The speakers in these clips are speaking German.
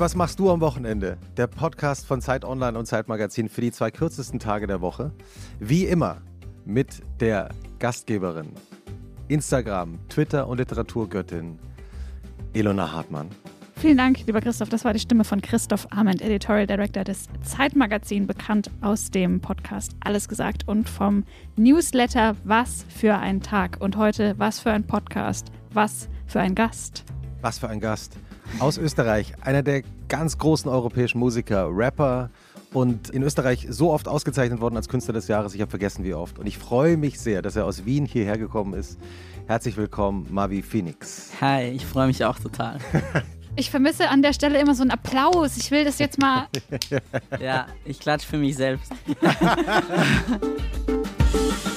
was machst du am Wochenende? Der Podcast von Zeit Online und Zeit Magazin für die zwei kürzesten Tage der Woche. Wie immer mit der Gastgeberin, Instagram, Twitter und Literaturgöttin Ilona Hartmann. Vielen Dank, lieber Christoph. Das war die Stimme von Christoph Arment, Editorial Director des Zeitmagazin, bekannt aus dem Podcast Alles gesagt und vom Newsletter Was für ein Tag. Und heute Was für ein Podcast, was für ein Gast. Was für ein Gast. Aus Österreich, einer der ganz großen europäischen Musiker, Rapper und in Österreich so oft ausgezeichnet worden als Künstler des Jahres. Ich habe vergessen, wie oft. Und ich freue mich sehr, dass er aus Wien hierher gekommen ist. Herzlich willkommen, Mavi Phoenix. Hi, ich freue mich auch total. Ich vermisse an der Stelle immer so einen Applaus. Ich will das jetzt mal. ja, ich klatsche für mich selbst.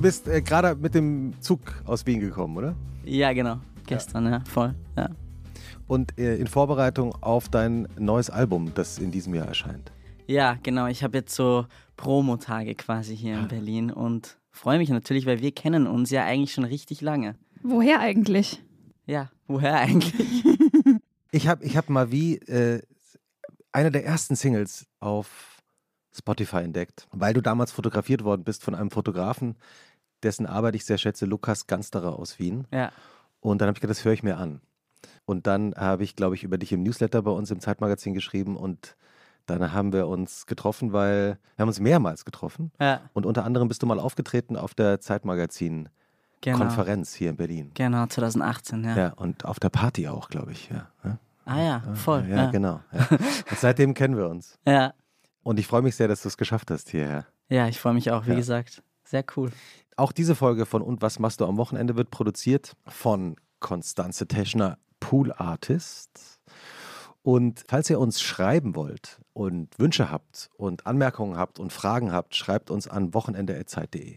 Du bist äh, gerade mit dem Zug aus Wien gekommen, oder? Ja, genau. Gestern, ja, ja voll. Ja. Und äh, in Vorbereitung auf dein neues Album, das in diesem Jahr erscheint. Ja, genau. Ich habe jetzt so Promotage quasi hier in Berlin und freue mich natürlich, weil wir kennen uns ja eigentlich schon richtig lange. Woher eigentlich? Ja, woher eigentlich? ich habe ich hab mal wie äh, eine der ersten Singles auf Spotify entdeckt, weil du damals fotografiert worden bist von einem Fotografen, dessen Arbeit ich sehr schätze, Lukas Gansterer aus Wien. Ja. Und dann habe ich gedacht, das höre ich mir an. Und dann habe ich, glaube ich, über dich im Newsletter bei uns im Zeitmagazin geschrieben und dann haben wir uns getroffen, weil wir haben uns mehrmals getroffen. Ja. Und unter anderem bist du mal aufgetreten auf der Zeitmagazin genau. Konferenz hier in Berlin. Genau, 2018, ja. Ja, und auf der Party auch, glaube ich, ja. Ah ja, voll. Ja, ja. genau. Ja. seitdem kennen wir uns. Ja. Und ich freue mich sehr, dass du es geschafft hast hierher. Ja, ich freue mich auch, wie gesagt. Sehr cool. Auch diese Folge von Und was machst du am Wochenende wird produziert von Konstanze Teschner, Pool Artist. Und falls ihr uns schreiben wollt und Wünsche habt und Anmerkungen habt und Fragen habt, schreibt uns an wochenende.zeit.de.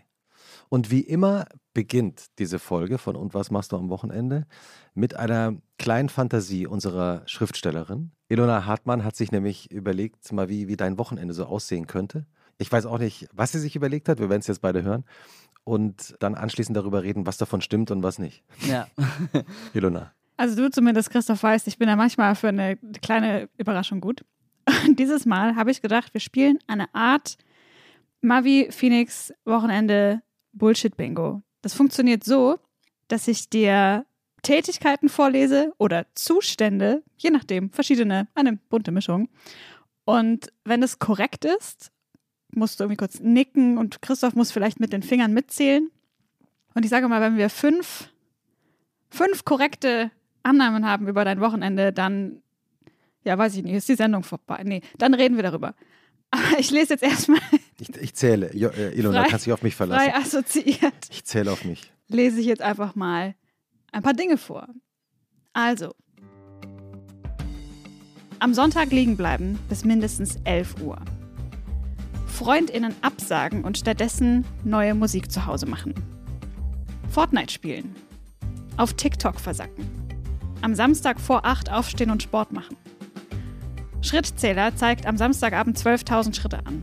Und wie immer beginnt diese Folge von Und was machst du am Wochenende mit einer kleinen Fantasie unserer Schriftstellerin. Ilona Hartmann hat sich nämlich überlegt, mal wie, wie dein Wochenende so aussehen könnte. Ich weiß auch nicht, was sie sich überlegt hat. Wir werden es jetzt beide hören. Und dann anschließend darüber reden, was davon stimmt und was nicht. Ja. Ilona. Also du zumindest, Christoph, weißt, ich bin ja manchmal für eine kleine Überraschung gut. Und dieses Mal habe ich gedacht, wir spielen eine Art Mavi Phoenix Wochenende Bullshit Bingo. Das funktioniert so, dass ich dir Tätigkeiten vorlese oder Zustände, je nachdem, verschiedene, eine bunte Mischung. Und wenn es korrekt ist, musst du irgendwie kurz nicken und Christoph muss vielleicht mit den Fingern mitzählen. Und ich sage mal, wenn wir fünf, fünf korrekte Annahmen haben über dein Wochenende, dann, ja, weiß ich nicht, ist die Sendung vorbei. Nee, dann reden wir darüber. Aber ich lese jetzt erstmal. Ich, ich zähle. Jo, äh, Ilona, kannst dich auf mich verlassen. Frei assoziiert. Ich zähle auf mich. Lese ich jetzt einfach mal ein paar Dinge vor. Also. Am Sonntag liegen bleiben bis mindestens 11 Uhr. FreundInnen absagen und stattdessen neue Musik zu Hause machen. Fortnite spielen. Auf TikTok versacken. Am Samstag vor 8 aufstehen und Sport machen. Schrittzähler zeigt am Samstagabend 12.000 Schritte an.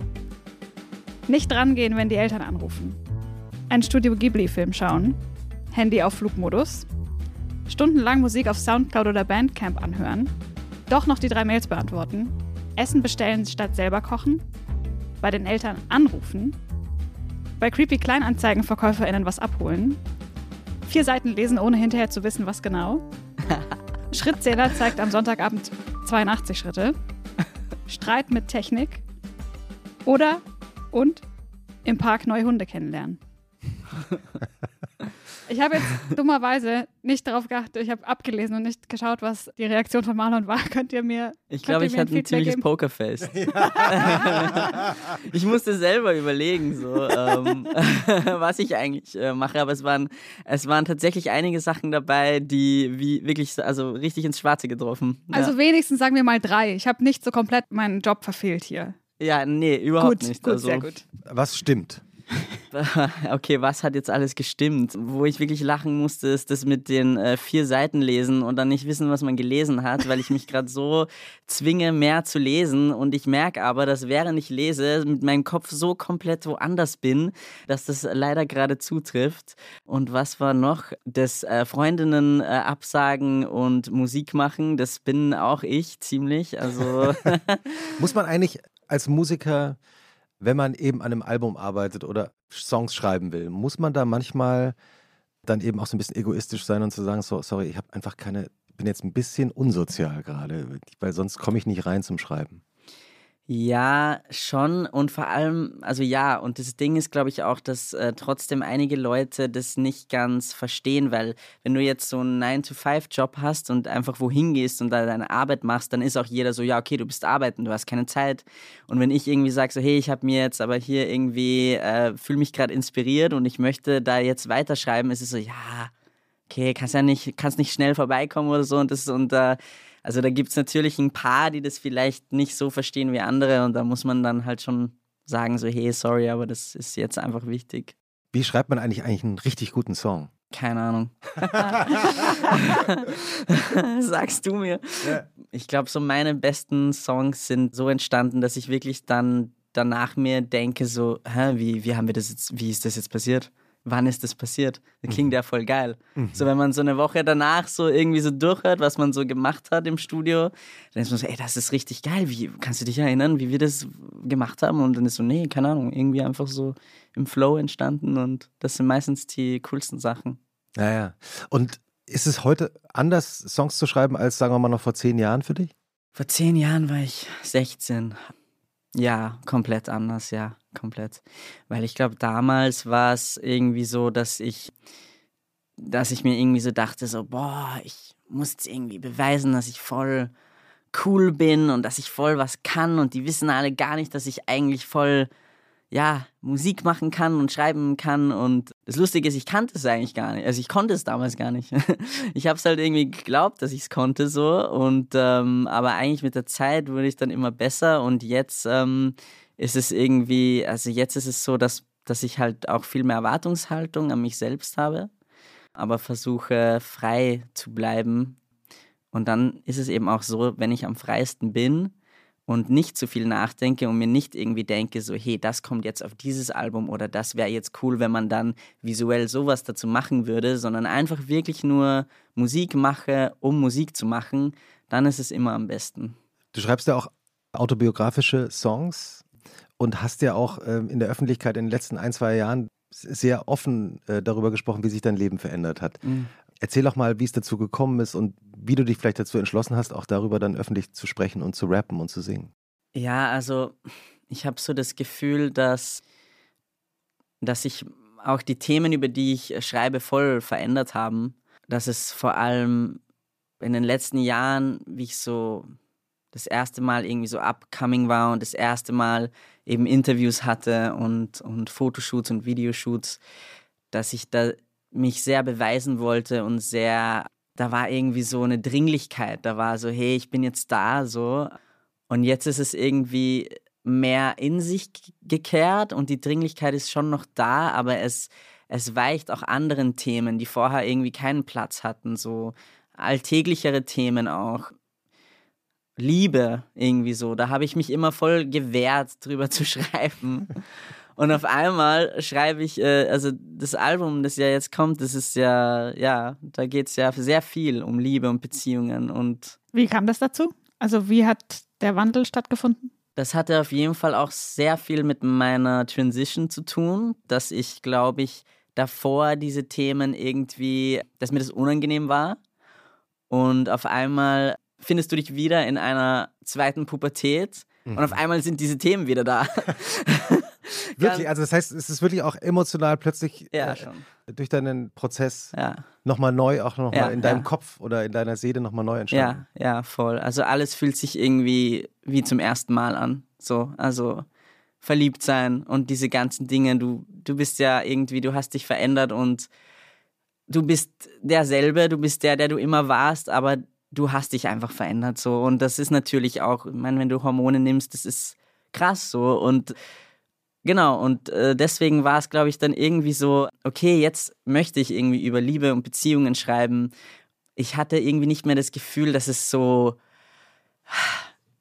Nicht drangehen, wenn die Eltern anrufen. Ein Studio Ghibli-Film schauen. Handy auf Flugmodus. Stundenlang Musik auf Soundcloud oder Bandcamp anhören. Doch noch die drei Mails beantworten. Essen bestellen statt selber kochen. Bei den Eltern anrufen. Bei Creepy Kleinanzeigenverkäuferinnen was abholen. Vier Seiten lesen, ohne hinterher zu wissen, was genau. Schrittzähler zeigt am Sonntagabend 82 Schritte. Streit mit Technik. Oder und im Park neue Hunde kennenlernen. Ich habe jetzt dummerweise nicht darauf geachtet, ich habe abgelesen und nicht geschaut, was die Reaktion von Marlon war. Könnt ihr mir. Ich glaube, ich hatte ein ziemliches geben? Pokerface. ich musste selber überlegen, so, ähm, was ich eigentlich äh, mache, aber es waren, es waren tatsächlich einige Sachen dabei, die wie wirklich, also richtig ins Schwarze getroffen. Ja. Also wenigstens sagen wir mal drei. Ich habe nicht so komplett meinen Job verfehlt hier. Ja, nee, überhaupt gut, nicht. Gut, also, sehr gut. Was stimmt? okay, was hat jetzt alles gestimmt? Wo ich wirklich lachen musste, ist das mit den äh, vier Seiten lesen und dann nicht wissen, was man gelesen hat, weil ich mich gerade so zwinge, mehr zu lesen. Und ich merke aber, dass während ich lese, mit meinem Kopf so komplett woanders bin, dass das leider gerade zutrifft. Und was war noch? Das äh, Freundinnen äh, absagen und Musik machen, das bin auch ich ziemlich. Also muss man eigentlich als Musiker wenn man eben an einem Album arbeitet oder Songs schreiben will, muss man da manchmal dann eben auch so ein bisschen egoistisch sein und zu sagen, so, sorry, ich habe einfach keine, bin jetzt ein bisschen unsozial gerade, weil sonst komme ich nicht rein zum Schreiben. Ja, schon. Und vor allem, also ja, und das Ding ist, glaube ich, auch, dass äh, trotzdem einige Leute das nicht ganz verstehen, weil wenn du jetzt so einen 9-to-5-Job hast und einfach wohin gehst und da deine Arbeit machst, dann ist auch jeder so, ja, okay, du bist arbeiten, du hast keine Zeit. Und wenn ich irgendwie sage, so, hey, ich habe mir jetzt aber hier irgendwie, äh, fühle mich gerade inspiriert und ich möchte da jetzt weiterschreiben, ist es so, ja, okay, kannst ja nicht, kannst nicht schnell vorbeikommen oder so und das und äh, also da gibt es natürlich ein paar, die das vielleicht nicht so verstehen wie andere und da muss man dann halt schon sagen, so, hey, sorry, aber das ist jetzt einfach wichtig. Wie schreibt man eigentlich eigentlich einen richtig guten Song? Keine Ahnung. Sagst du mir. Ja. Ich glaube, so meine besten Songs sind so entstanden, dass ich wirklich dann danach mir denke, so, hä, wie, wie haben wir das jetzt, wie ist das jetzt passiert? Wann ist das passiert? Das klingt mhm. ja voll geil. Mhm. So, wenn man so eine Woche danach so irgendwie so durchhört, was man so gemacht hat im Studio, dann ist man so, ey, das ist richtig geil. Wie, kannst du dich erinnern, wie wir das gemacht haben? Und dann ist so, nee, keine Ahnung, irgendwie einfach so im Flow entstanden und das sind meistens die coolsten Sachen. Ja, ja. Und ist es heute anders, Songs zu schreiben, als sagen wir mal noch vor zehn Jahren für dich? Vor zehn Jahren war ich 16, ja, komplett anders, ja, komplett. Weil ich glaube, damals war es irgendwie so, dass ich, dass ich mir irgendwie so dachte, so, boah, ich muss jetzt irgendwie beweisen, dass ich voll cool bin und dass ich voll was kann und die wissen alle gar nicht, dass ich eigentlich voll ja, Musik machen kann und schreiben kann. Und das Lustige ist, ich kannte es eigentlich gar nicht. Also ich konnte es damals gar nicht. Ich habe es halt irgendwie geglaubt, dass ich es konnte so. Und ähm, aber eigentlich mit der Zeit wurde ich dann immer besser. Und jetzt ähm, ist es irgendwie, also jetzt ist es so, dass, dass ich halt auch viel mehr Erwartungshaltung an mich selbst habe, aber versuche frei zu bleiben. Und dann ist es eben auch so, wenn ich am freiesten bin, und nicht zu viel nachdenke und mir nicht irgendwie denke, so, hey, das kommt jetzt auf dieses Album oder das wäre jetzt cool, wenn man dann visuell sowas dazu machen würde, sondern einfach wirklich nur Musik mache, um Musik zu machen, dann ist es immer am besten. Du schreibst ja auch autobiografische Songs und hast ja auch ähm, in der Öffentlichkeit in den letzten ein, zwei Jahren sehr offen äh, darüber gesprochen, wie sich dein Leben verändert hat. Mhm. Erzähl doch mal, wie es dazu gekommen ist und wie du dich vielleicht dazu entschlossen hast, auch darüber dann öffentlich zu sprechen und zu rappen und zu singen. Ja, also ich habe so das Gefühl, dass, dass sich auch die Themen, über die ich schreibe, voll verändert haben. Dass es vor allem in den letzten Jahren, wie ich so das erste Mal irgendwie so upcoming war und das erste Mal eben Interviews hatte und, und Fotoshoots und Videoshoots, dass ich da mich sehr beweisen wollte und sehr, da war irgendwie so eine Dringlichkeit, da war so, hey, ich bin jetzt da, so. Und jetzt ist es irgendwie mehr in sich gekehrt und die Dringlichkeit ist schon noch da, aber es, es weicht auch anderen Themen, die vorher irgendwie keinen Platz hatten, so alltäglichere Themen auch. Liebe irgendwie so, da habe ich mich immer voll gewehrt, drüber zu schreiben. Und auf einmal schreibe ich, äh, also das Album, das ja jetzt kommt, das ist ja, ja, da geht es ja sehr viel um Liebe und Beziehungen und. Wie kam das dazu? Also wie hat der Wandel stattgefunden? Das hatte auf jeden Fall auch sehr viel mit meiner Transition zu tun, dass ich, glaube ich, davor diese Themen irgendwie, dass mir das unangenehm war. Und auf einmal findest du dich wieder in einer zweiten Pubertät mhm. und auf einmal sind diese Themen wieder da. wirklich, also das heißt, es ist wirklich auch emotional plötzlich ja, äh, durch deinen Prozess ja. nochmal neu, auch nochmal ja, in deinem ja. Kopf oder in deiner Seele nochmal neu entstanden. Ja, ja, voll. Also alles fühlt sich irgendwie wie zum ersten Mal an. So, also verliebt sein und diese ganzen Dinge. Du, du bist ja irgendwie, du hast dich verändert und du bist derselbe, du bist der, der du immer warst, aber du hast dich einfach verändert so. Und das ist natürlich auch, ich meine, wenn du Hormone nimmst, das ist krass so. Und Genau, und äh, deswegen war es, glaube ich, dann irgendwie so, okay, jetzt möchte ich irgendwie über Liebe und Beziehungen schreiben. Ich hatte irgendwie nicht mehr das Gefühl, dass es so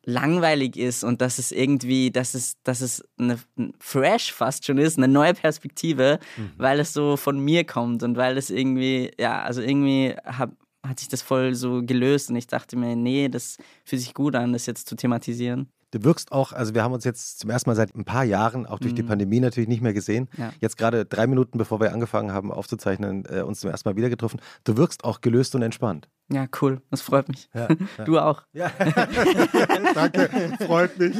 langweilig ist und dass es irgendwie, dass es, dass es eine fresh fast schon ist, eine neue Perspektive, mhm. weil es so von mir kommt und weil es irgendwie, ja, also irgendwie hab, hat sich das voll so gelöst und ich dachte mir, nee, das fühlt sich gut an, das jetzt zu thematisieren. Du wirkst auch, also wir haben uns jetzt zum ersten Mal seit ein paar Jahren, auch durch mhm. die Pandemie natürlich nicht mehr gesehen. Ja. Jetzt gerade drei Minuten bevor wir angefangen haben aufzuzeichnen, äh, uns zum ersten Mal wieder getroffen. Du wirkst auch gelöst und entspannt. Ja, cool. Das freut mich. Ja, ja. Du auch. Ja. Danke, freut mich.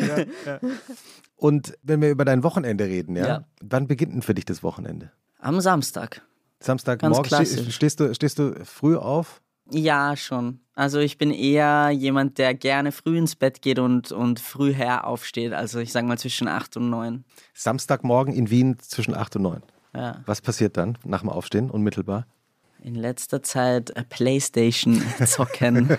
Und wenn wir über dein Wochenende reden, ja, wann beginnt denn für dich das Wochenende? Am Samstag. Samstagmorgen stehst du, stehst du früh auf? Ja, schon. Also ich bin eher jemand, der gerne früh ins Bett geht und, und früh her aufsteht. Also ich sage mal zwischen 8 und 9. Samstagmorgen in Wien zwischen 8 und 9. Ja. Was passiert dann nach dem Aufstehen unmittelbar? In letzter Zeit äh, Playstation zocken.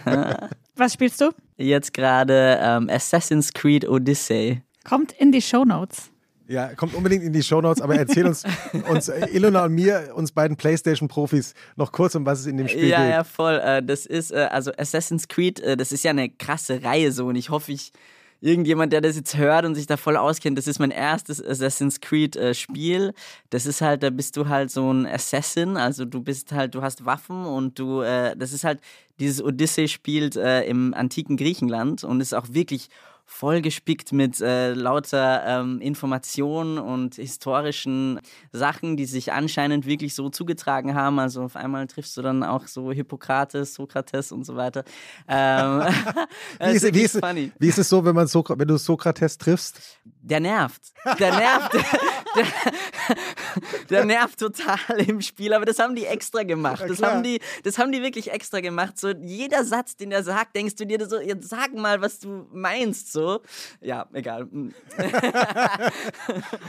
Was spielst du? Jetzt gerade ähm, Assassin's Creed Odyssey. Kommt in die Show Notes. Ja, kommt unbedingt in die Shownotes, aber erzähl uns, uns äh, Ilona und mir, uns beiden Playstation-Profis, noch kurz, um was es in dem Spiel ja, geht. Ja, ja, voll. Äh, das ist, äh, also Assassin's Creed, das ist ja eine krasse Reihe so und ich hoffe, ich, irgendjemand, der das jetzt hört und sich da voll auskennt, das ist mein erstes Assassin's Creed Spiel. Das ist halt, da bist du halt so ein Assassin, also du bist halt, du hast Waffen und du, das ist halt, dieses Odyssey spielt im antiken Griechenland und ist auch wirklich vollgespickt mit äh, lauter ähm, Informationen und historischen Sachen, die sich anscheinend wirklich so zugetragen haben. Also auf einmal triffst du dann auch so Hippokrates, Sokrates und so weiter. Ähm, wie, ist, wie, ist, wie, ist, es so, wenn, man so, wenn du Sokrates triffst? Der nervt. Der nervt. der, der, nervt total im Spiel, aber das haben die extra gemacht. Das haben die, das haben die wirklich extra gemacht. So jeder Satz, den er sagt, denkst du dir so, jetzt sag mal, was du meinst. So, ja, egal.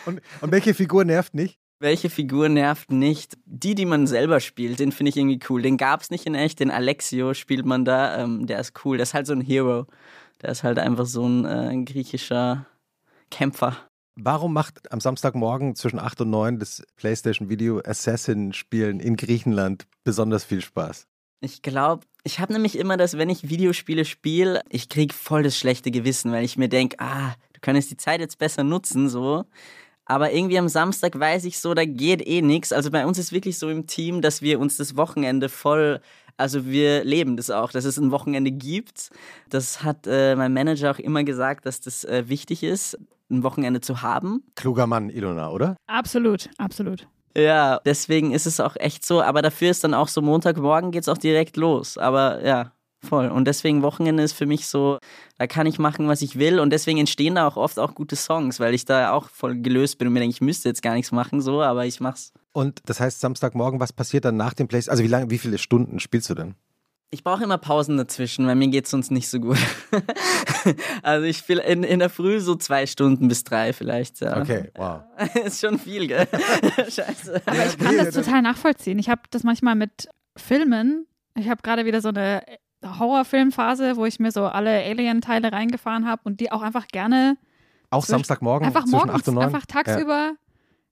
und, und welche Figur nervt nicht? Welche Figur nervt nicht? Die, die man selber spielt, den finde ich irgendwie cool. Den gab es nicht in echt, den Alexio spielt man da, ähm, der ist cool. Der ist halt so ein Hero. Der ist halt einfach so ein äh, griechischer Kämpfer. Warum macht am Samstagmorgen zwischen 8 und 9 das PlayStation Video Assassin Spielen in Griechenland besonders viel Spaß? Ich glaube, ich habe nämlich immer das, wenn ich Videospiele spiele, ich kriege voll das schlechte Gewissen, weil ich mir denke, ah, du könntest die Zeit jetzt besser nutzen, so. Aber irgendwie am Samstag weiß ich so, da geht eh nichts. Also bei uns ist wirklich so im Team, dass wir uns das Wochenende voll, also wir leben das auch, dass es ein Wochenende gibt. Das hat äh, mein Manager auch immer gesagt, dass das äh, wichtig ist, ein Wochenende zu haben. Kluger Mann, Ilona, oder? Absolut, absolut. Ja, deswegen ist es auch echt so. Aber dafür ist dann auch so Montagmorgen geht es auch direkt los. Aber ja, voll. Und deswegen Wochenende ist für mich so, da kann ich machen, was ich will. Und deswegen entstehen da auch oft auch gute Songs, weil ich da auch voll gelöst bin und mir denke, ich müsste jetzt gar nichts machen, so, aber ich mach's. Und das heißt, Samstagmorgen, was passiert dann nach dem Place? Also wie lange, wie viele Stunden spielst du denn? Ich brauche immer Pausen dazwischen, weil mir geht es sonst nicht so gut. also ich spiele in, in der Früh so zwei Stunden bis drei vielleicht. Ja. Okay, wow. ist schon viel, gell? Scheiße. Aber ich kann das total nachvollziehen. Ich habe das manchmal mit Filmen. Ich habe gerade wieder so eine Horrorfilmphase, wo ich mir so alle Alien-Teile reingefahren habe und die auch einfach gerne. Auch Samstagmorgen? Einfach morgens, 8 und 9? einfach tagsüber ja.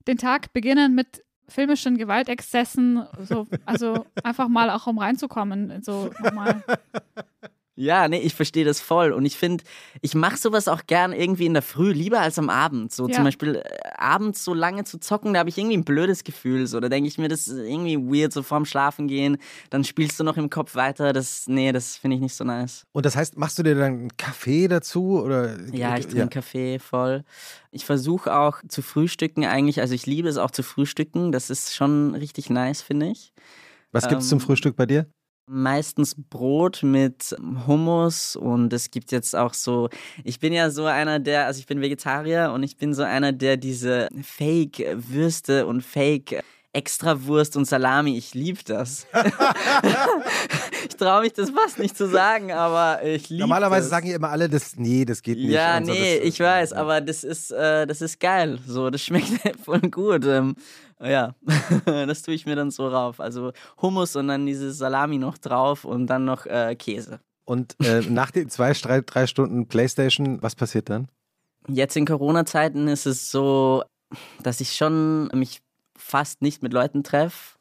den Tag beginnen mit filmischen Gewaltexzessen, so, also einfach mal auch um reinzukommen, so nochmal. Ja, nee, ich verstehe das voll. Und ich finde, ich mache sowas auch gern irgendwie in der Früh, lieber als am Abend. So ja. zum Beispiel äh, abends so lange zu zocken, da habe ich irgendwie ein blödes Gefühl. So, da denke ich mir, das ist irgendwie weird, so vorm Schlafen gehen. Dann spielst du noch im Kopf weiter. Das, nee, das finde ich nicht so nice. Und das heißt, machst du dir dann einen Kaffee dazu? Oder? Ja, ich trinke ja. Kaffee voll. Ich versuche auch zu frühstücken eigentlich. Also ich liebe es auch zu frühstücken. Das ist schon richtig nice, finde ich. Was gibt's ähm, zum Frühstück bei dir? Meistens Brot mit Hummus und es gibt jetzt auch so, ich bin ja so einer der, also ich bin Vegetarier und ich bin so einer, der diese Fake-Würste und Fake- Extrawurst und Salami, ich liebe das. ich traue mich das fast nicht zu sagen, aber ich liebe Normalerweise das. sagen ja immer alle, das, nee, das geht nicht. Ja, nee, so, das, ich weiß, aber das ist, äh, das ist geil. So, das schmeckt voll gut. Ähm, ja, das tue ich mir dann so rauf. Also Hummus und dann dieses Salami noch drauf und dann noch äh, Käse. Und äh, nach den zwei, drei, drei Stunden Playstation, was passiert dann? Jetzt in Corona-Zeiten ist es so, dass ich schon mich fast nicht mit Leuten treffe,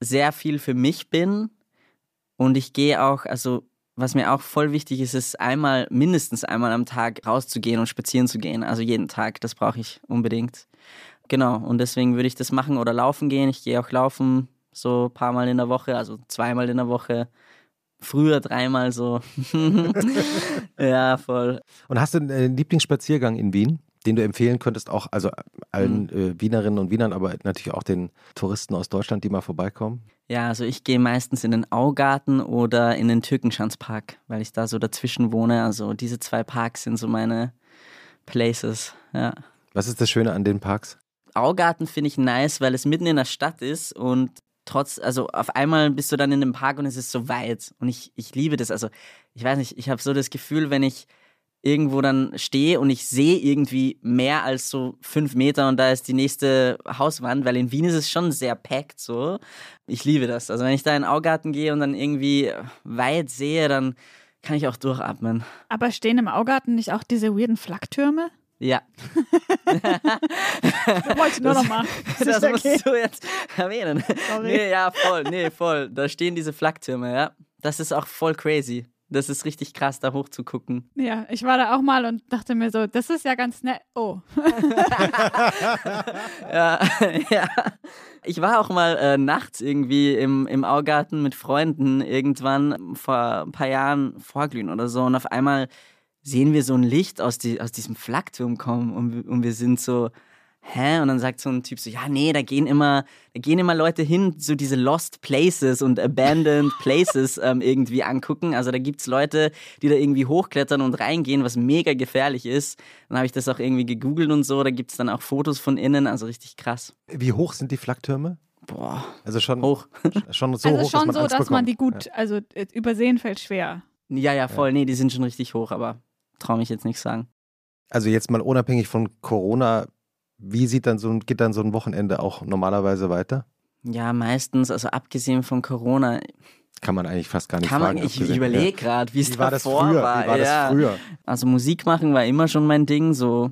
sehr viel für mich bin und ich gehe auch, also was mir auch voll wichtig ist, ist einmal, mindestens einmal am Tag rauszugehen und spazieren zu gehen. Also jeden Tag, das brauche ich unbedingt. Genau, und deswegen würde ich das machen oder laufen gehen. Ich gehe auch laufen, so ein paar Mal in der Woche, also zweimal in der Woche. Früher dreimal so. ja, voll. Und hast du einen Lieblingsspaziergang in Wien? Den du empfehlen könntest, auch also allen mhm. äh, Wienerinnen und Wienern, aber natürlich auch den Touristen aus Deutschland, die mal vorbeikommen? Ja, also ich gehe meistens in den Augarten oder in den Türkenschanzpark, weil ich da so dazwischen wohne. Also diese zwei Parks sind so meine Places, ja. Was ist das Schöne an den Parks? Augarten finde ich nice, weil es mitten in der Stadt ist und trotz, also auf einmal bist du dann in dem Park und es ist so weit. Und ich, ich liebe das. Also ich weiß nicht, ich habe so das Gefühl, wenn ich irgendwo dann stehe und ich sehe irgendwie mehr als so fünf Meter und da ist die nächste Hauswand, weil in Wien ist es schon sehr packt so. Ich liebe das. Also wenn ich da in den Augarten gehe und dann irgendwie weit sehe, dann kann ich auch durchatmen. Aber stehen im Augarten nicht auch diese weirden Flaktürme? Ja. das wollte ich nur noch mal. Das, das okay. musst du jetzt erwähnen. Sorry. Nee, ja, voll. Nee, voll. Da stehen diese Flaktürme, ja. Das ist auch voll crazy. Das ist richtig krass, da hoch zu gucken. Ja, ich war da auch mal und dachte mir so, das ist ja ganz nett. Oh. ja, ja. Ich war auch mal äh, nachts irgendwie im, im Augarten mit Freunden irgendwann vor ein paar Jahren vorglühen oder so und auf einmal sehen wir so ein Licht aus, die, aus diesem Flakturm kommen und, und wir sind so, hä? Und dann sagt so ein Typ so, ja, nee, da gehen immer, da gehen immer Leute hin, so diese Lost Places und Abandoned Places ähm, irgendwie angucken. Also da gibt es Leute, die da irgendwie hochklettern und reingehen, was mega gefährlich ist. Dann habe ich das auch irgendwie gegoogelt und so, da gibt es dann auch Fotos von innen, also richtig krass. Wie hoch sind die Flaktürme? Boah. Also schon hoch. Schon so also hoch, schon dass man, so, Angst dass bekommt. man die gut, ja. also äh, übersehen fällt schwer. Ja, ja, voll. Ja. Nee, die sind schon richtig hoch, aber traue mich jetzt nicht sagen. Also jetzt mal unabhängig von Corona, wie sieht dann so, geht dann so ein Wochenende auch normalerweise weiter? Ja, meistens, also abgesehen von Corona. Kann man eigentlich fast gar nicht kann fragen. Man, ich überlege ja. gerade, wie es war das früher? war. Wie war ja. das früher? Also Musik machen war immer schon mein Ding, so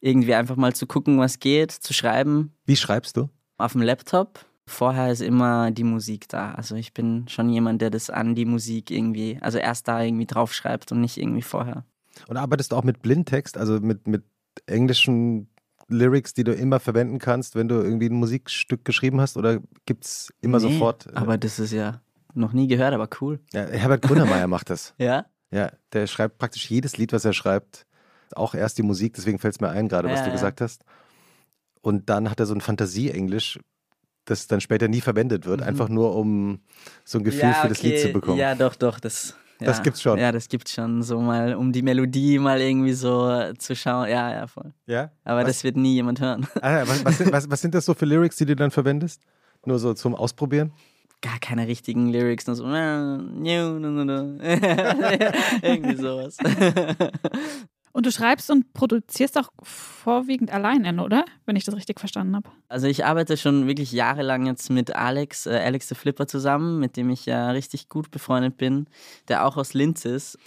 irgendwie einfach mal zu gucken, was geht, zu schreiben. Wie schreibst du? Auf dem Laptop. Vorher ist immer die Musik da. Also ich bin schon jemand, der das an die Musik irgendwie, also erst da irgendwie draufschreibt und nicht irgendwie vorher. Und arbeitest du auch mit Blindtext, also mit, mit englischen Lyrics, die du immer verwenden kannst, wenn du irgendwie ein Musikstück geschrieben hast? Oder gibt es immer nee, sofort? Äh, aber das ist ja noch nie gehört, aber cool. Ja, Herbert Grönemeyer macht das. Ja? Ja, der schreibt praktisch jedes Lied, was er schreibt, auch erst die Musik, deswegen fällt es mir ein, gerade was Ja, du ja. gesagt hast. Und dann hat er so ein Fantasie-Englisch, das dann später nie verwendet wird, Mhm. einfach nur um so ein Gefühl ja, für das Lied zu okay. bekommen. Ja, doch, doch, das. Ja. Das gibt's schon. Ja, das gibt's schon. So mal, um die Melodie mal irgendwie so zu schauen. Ja, ja, voll. Ja? Aber Was? das wird nie jemand hören. Ah, was, was, sind, was, was sind das so für Lyrics, die du dann verwendest? Nur so zum Ausprobieren? Gar keine richtigen Lyrics, nur so. irgendwie sowas. Und du schreibst und produzierst auch vorwiegend alleine, oder? Wenn ich das richtig verstanden habe. Also ich arbeite schon wirklich jahrelang jetzt mit Alex, äh, Alex the Flipper zusammen, mit dem ich ja richtig gut befreundet bin, der auch aus Linz ist.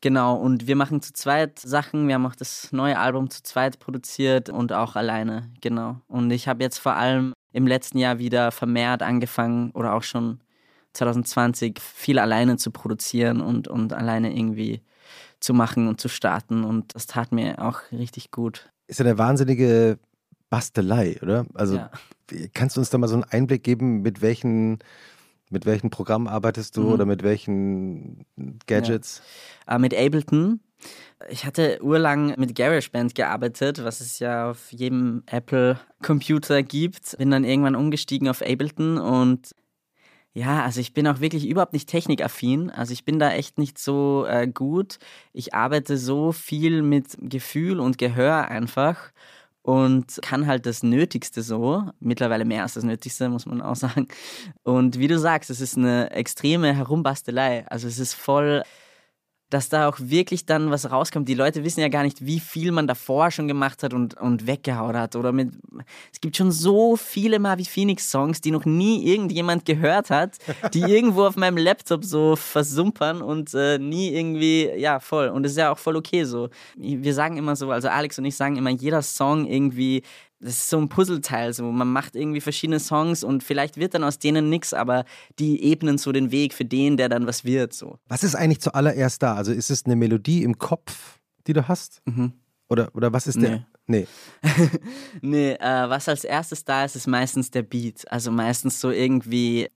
Genau, und wir machen zu zweit Sachen. Wir haben auch das neue Album zu zweit produziert und auch alleine, genau. Und ich habe jetzt vor allem im letzten Jahr wieder vermehrt angefangen oder auch schon 2020 viel alleine zu produzieren und, und alleine irgendwie zu machen und zu starten. Und das tat mir auch richtig gut. Ist ja eine wahnsinnige Bastelei, oder? Also Ja. kannst du uns da mal so einen Einblick geben, mit welchen, mit welchen Programmen arbeitest du Mhm. oder mit welchen Gadgets? äh, mit Ableton. Ich hatte urlang mit GarageBand gearbeitet, was es ja auf jedem Apple-Computer gibt. Bin dann irgendwann umgestiegen auf Ableton und ja, also ich bin auch wirklich überhaupt nicht technikaffin. Also ich bin da echt nicht so äh, gut. Ich arbeite so viel mit Gefühl und Gehör einfach und kann halt das Nötigste so. Mittlerweile mehr als das Nötigste, muss man auch sagen. Und wie du sagst, es ist eine extreme Herumbastelei. Also es ist voll dass da auch wirklich dann was rauskommt. Die Leute wissen ja gar nicht, wie viel man davor schon gemacht hat und, und weggehauen hat. Oder mit. Es gibt schon so viele Marvi Phoenix-Songs, die noch nie irgendjemand gehört hat, die irgendwo auf meinem Laptop so versumpern und äh, nie irgendwie, ja, voll. Und das ist ja auch voll okay so. Wir sagen immer so, also Alex und ich sagen immer, jeder Song irgendwie das ist so ein Puzzleteil. So. Man macht irgendwie verschiedene Songs und vielleicht wird dann aus denen nichts, aber die ebnen so den Weg für den, der dann was wird. So. Was ist eigentlich zuallererst da? Also ist es eine Melodie im Kopf, die du hast? Mhm. Oder, oder was ist der? Nee. nee, äh, was als erstes da ist, ist meistens der Beat. Also meistens so irgendwie,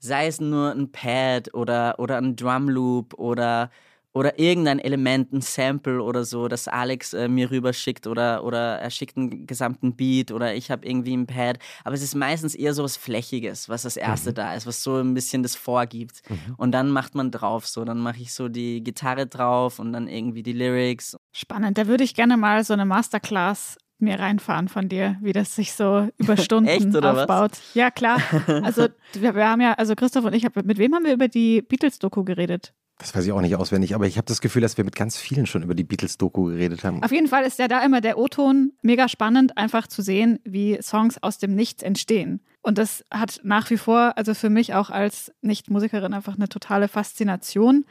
sei es nur ein Pad oder, oder ein Drumloop oder oder irgendein Element, ein Sample oder so, das Alex äh, mir rüberschickt oder, oder er schickt einen gesamten Beat oder ich habe irgendwie ein Pad. Aber es ist meistens eher so was Flächiges, was das erste mhm. da ist, was so ein bisschen das vorgibt. Mhm. Und dann macht man drauf so, dann mache ich so die Gitarre drauf und dann irgendwie die Lyrics. Spannend, da würde ich gerne mal so eine Masterclass mir reinfahren von dir, wie das sich so über Stunden Echt, aufbaut. Was? Ja, klar. Also wir, wir, haben ja, also Christoph und ich, hab, mit wem haben wir über die Beatles-Doku geredet? Das weiß ich auch nicht auswendig, aber ich habe das Gefühl, dass wir mit ganz vielen schon über die Beatles-Doku geredet haben. Auf jeden Fall ist ja da immer der O-Ton mega spannend, einfach zu sehen, wie Songs aus dem Nichts entstehen. Und das hat nach wie vor, also für mich auch als Nicht-Musikerin, einfach eine totale Faszination.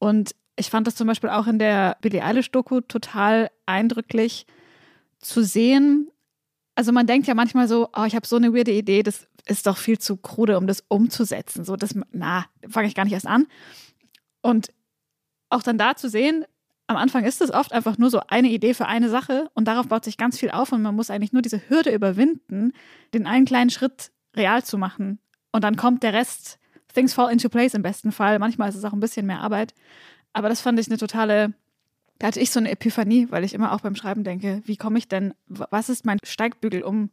Und ich fand das zum Beispiel auch in der Billie Eilish-Doku total eindrücklich zu sehen. Also man denkt ja manchmal so, oh, ich habe so eine weirde Idee, das ist doch viel zu krude, um das umzusetzen. So, das, na, fange ich gar nicht erst an. Und auch dann da zu sehen, am Anfang ist es oft einfach nur so eine Idee für eine Sache und darauf baut sich ganz viel auf und man muss eigentlich nur diese Hürde überwinden, den einen kleinen Schritt real zu machen. Und dann kommt der Rest, things fall into place im besten Fall. Manchmal ist es auch ein bisschen mehr Arbeit. Aber das fand ich eine totale, da hatte ich so eine Epiphanie, weil ich immer auch beim Schreiben denke, wie komme ich denn, was ist mein Steigbügel, um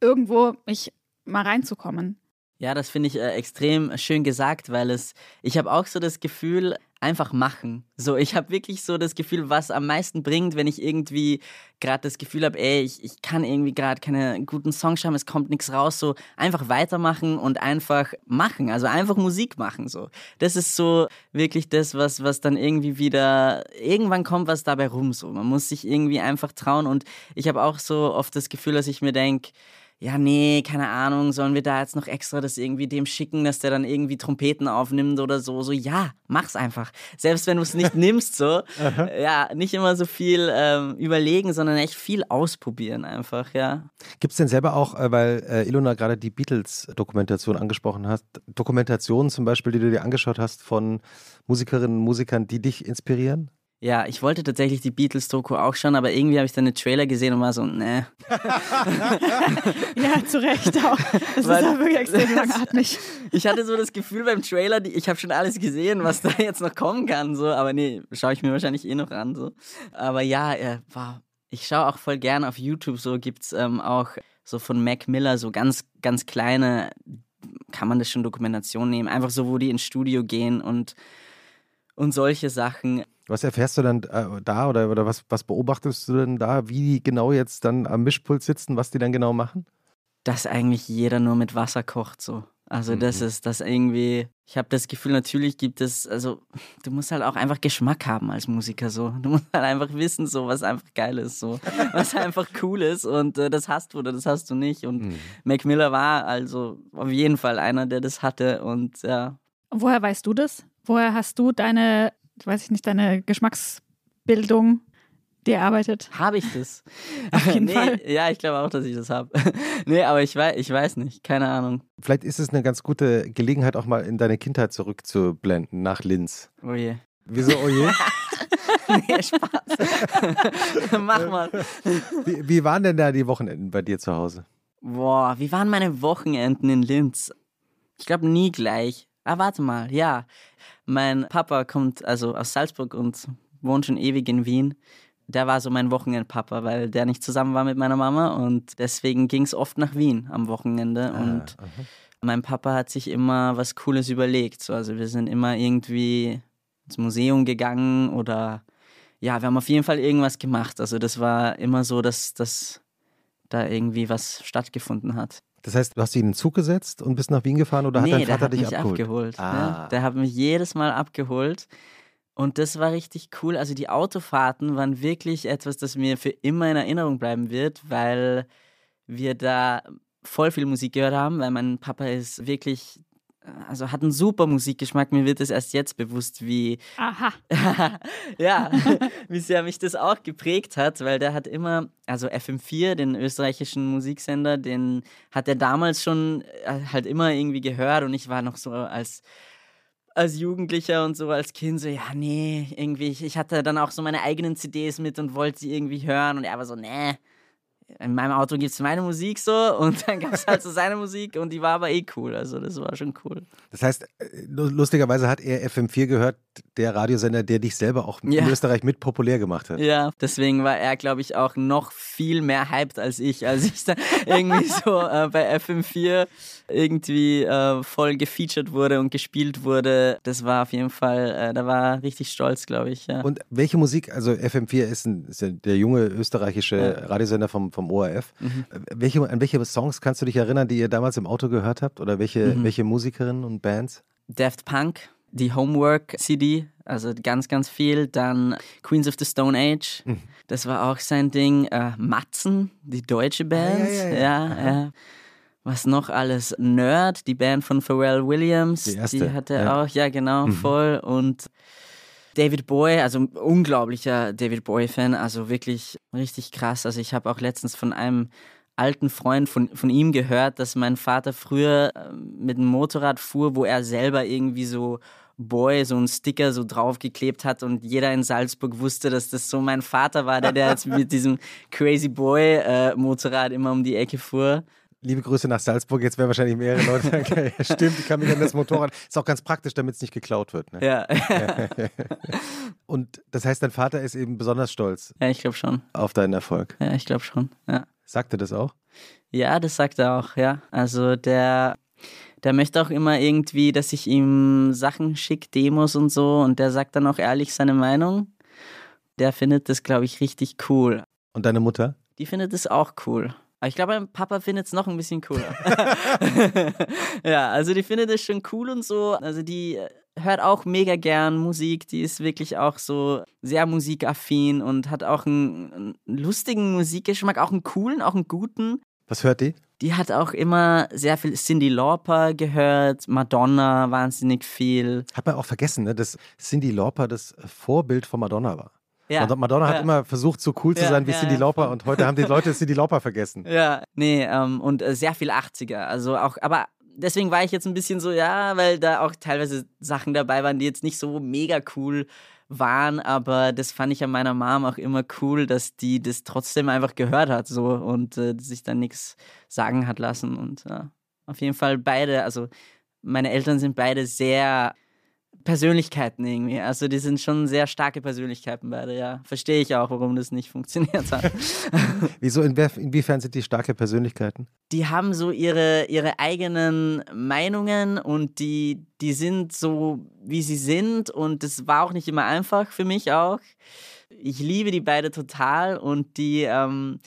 irgendwo mich mal reinzukommen? Ja, das finde ich äh, extrem schön gesagt, weil es, ich habe auch so das Gefühl, einfach machen. So, ich habe wirklich so das Gefühl, was am meisten bringt, wenn ich irgendwie gerade das Gefühl habe, ey, ich, ich kann irgendwie gerade keine guten Songs schreiben, es kommt nichts raus, so einfach weitermachen und einfach machen, also einfach Musik machen, so. Das ist so wirklich das, was, was dann irgendwie wieder, irgendwann kommt was dabei rum, so. Man muss sich irgendwie einfach trauen und ich habe auch so oft das Gefühl, dass ich mir denke, ja, nee, keine Ahnung, sollen wir da jetzt noch extra das irgendwie dem schicken, dass der dann irgendwie Trompeten aufnimmt oder so? So, ja, mach's einfach. Selbst wenn du es nicht nimmst, so, ja, nicht immer so viel ähm, überlegen, sondern echt viel ausprobieren einfach, ja. Gibt es denn selber auch, äh, weil äh, Ilona gerade die Beatles-Dokumentation angesprochen hat, Dokumentationen zum Beispiel, die du dir angeschaut hast von Musikerinnen und Musikern, die dich inspirieren? Ja, ich wollte tatsächlich die Beatles-Doku auch schon, aber irgendwie habe ich dann einen Trailer gesehen und war so, ne. ja, zu Recht auch. Das Weil, ist auch wirklich extrem langatmig. ich hatte so das Gefühl beim Trailer, ich habe schon alles gesehen, was da jetzt noch kommen kann, so, aber nee, schaue ich mir wahrscheinlich eh noch an, so. Aber ja, äh, wow. ich schaue auch voll gerne auf YouTube, so gibt's ähm, auch so von Mac Miller so ganz, ganz kleine, kann man das schon Dokumentation nehmen, einfach so, wo die ins Studio gehen und, und solche Sachen. Was erfährst du dann äh, da oder, oder was, was beobachtest du denn da, wie die genau jetzt dann am Mischpult sitzen, was die dann genau machen? Dass eigentlich jeder nur mit Wasser kocht so. Also mhm. das ist das irgendwie, ich habe das Gefühl, natürlich gibt es, also du musst halt auch einfach Geschmack haben als Musiker so. Du musst halt einfach wissen, so was einfach geil ist, so was einfach cool ist und äh, das hast du oder das hast du nicht. Und mhm. Mac Miller war also auf jeden Fall einer, der das hatte und ja. Woher weißt du das? Woher hast du deine weiß ich nicht, deine Geschmacksbildung dir erarbeitet? Habe ich das? Auf jeden nee, Fall. Ja, ich glaube auch, dass ich das habe. nee, aber ich weiß, ich weiß nicht, keine Ahnung. Vielleicht ist es eine ganz gute Gelegenheit, auch mal in deine Kindheit zurückzublenden, nach Linz. Oh je. Wieso, oh je? nee, Spaß. Mach mal. Wie, wie waren denn da die Wochenenden bei dir zu Hause? Boah, wie waren meine Wochenenden in Linz? Ich glaube nie gleich. Ah, warte mal, ja. Mein Papa kommt also aus Salzburg und wohnt schon ewig in Wien. Der war so mein Wochenendpapa, weil der nicht zusammen war mit meiner Mama und deswegen ging es oft nach Wien am Wochenende. Ah, und aha. mein Papa hat sich immer was Cooles überlegt. So, also wir sind immer irgendwie ins Museum gegangen oder ja, wir haben auf jeden Fall irgendwas gemacht. Also das war immer so, dass, dass da irgendwie was stattgefunden hat. Das heißt, du hast ihn in den Zug gesetzt und bist nach Wien gefahren oder nee, hat dein Vater hat dich mich abgeholt? abgeholt ne? ah. ne? Der hat mich jedes Mal abgeholt. Und das war richtig cool. Also die Autofahrten waren wirklich etwas, das mir für immer in Erinnerung bleiben wird, weil wir da voll viel Musik gehört haben, weil mein Papa ist wirklich also hat einen super Musikgeschmack. Mir wird es erst jetzt bewusst, wie, Aha. ja, wie sehr mich das auch geprägt hat, weil der hat immer, also FM4, den österreichischen Musiksender, den hat er damals schon äh, halt immer irgendwie gehört und ich war noch so als als Jugendlicher und so als Kind so, ja, nee, irgendwie, ich, ich hatte dann auch so meine eigenen CDs mit und wollte sie irgendwie hören und er war so, nee, in meinem Auto gibt es meine Musik so und dann gab es halt so seine Musik und die war aber eh cool. Also das war schon cool. Das heißt, äh, lustigerweise hat er FM4 gehört, der Radiosender, der dich selber auch Ja. in Österreich mit populär gemacht hat. Ja, deswegen war er, glaube ich, auch noch viel mehr hyped als ich, als ich da irgendwie so äh, bei FM4 irgendwie äh, voll gefeatured wurde und gespielt wurde. Das war auf jeden Fall, äh, da war er richtig stolz, glaube ich. Ja. Und welche Musik, also FM4 ist, ein, ist ja der junge österreichische. Radiosender vom, vom ORF. Mhm. Äh, Welche, an welche Songs kannst du dich erinnern, die ihr damals im Auto gehört habt? Oder welche, Mhm. welche Musikerinnen und Bands? Daft Punk, die Homework-CD, also ganz, ganz viel. Dann Queens of the Stone Age, Mhm. das war auch sein Ding. Äh, Matzen, die deutsche Band. ja, ja, ja. ja, ja. Was noch alles? Nerd, die Band von Pharrell Williams. Die erste, hat er ja. auch, ja genau, Mhm. voll. Und David Bowie, also ein unglaublicher David Bowie-Fan, also wirklich richtig krass. Also ich habe auch letztens von einem alten Freund von, von ihm gehört, dass mein Vater früher ähm, mit einem Motorrad fuhr, wo er selber irgendwie so Boy, so einen Sticker so draufgeklebt hat und jeder in Salzburg wusste, dass das so mein Vater war, der, der jetzt mit diesem Crazy Boy äh, Motorrad immer um die Ecke fuhr. Liebe Grüße nach Salzburg. Jetzt werden wahrscheinlich mehrere Leute sagen, okay, ja, stimmt, ich kann mich an das Motorrad. Ist auch ganz praktisch, damit es nicht geklaut wird. Ne? Ja, Und das heißt, dein Vater ist eben besonders stolz ja ich glaube schon. auf deinen Erfolg. Ja, ich glaube schon. Ja. Sagt er das auch? Ja, das sagt er auch, ja. Also der, der möchte auch immer irgendwie, dass ich ihm Sachen schicke, Demos und so. Und der sagt dann auch ehrlich seine Meinung. Der findet das, glaube ich, richtig cool. Und deine Mutter? Die findet es auch cool. Aber ich glaube, mein Papa findet es noch ein bisschen cooler. ja, also die findet es schon cool und so. Also die äh, hört auch mega gern Musik. Die ist wirklich auch so sehr musikaffin und hat auch einen, einen lustigen Musikgeschmack, auch einen coolen, auch einen guten. Was hört die? Die hat auch immer sehr viel Cindy Lauper gehört, Madonna wahnsinnig viel. Hat man auch vergessen, ne, dass Cindy Lauper das Vorbild von Madonna war. Ja, Madonna- hat ja. immer versucht, so cool zu sein wie Cindy Lauper und heute haben die Leute Cindy Lauper vergessen. Ja, nee, ähm, und äh, sehr viel 80er. Also auch, aber deswegen war ich jetzt ein bisschen so, ja, weil da auch teilweise Sachen dabei waren, die jetzt nicht so mega cool waren, aber das fand ich an meiner Mom auch immer cool, dass die das trotzdem einfach gehört hat so und äh, sich dann nichts sagen hat lassen und ja, auf jeden Fall beide, also meine Eltern sind beide sehr Persönlichkeiten irgendwie. Also die sind schon sehr starke Persönlichkeiten beide, ja. Verstehe ich auch, warum das nicht funktioniert hat. Wieso, inwie- inwiefern sind die starke Persönlichkeiten? die haben so ihre, ihre eigenen Meinungen und die, die sind so, wie sie sind und das war auch nicht immer einfach für mich auch. Ich liebe die beide total und die, ähm,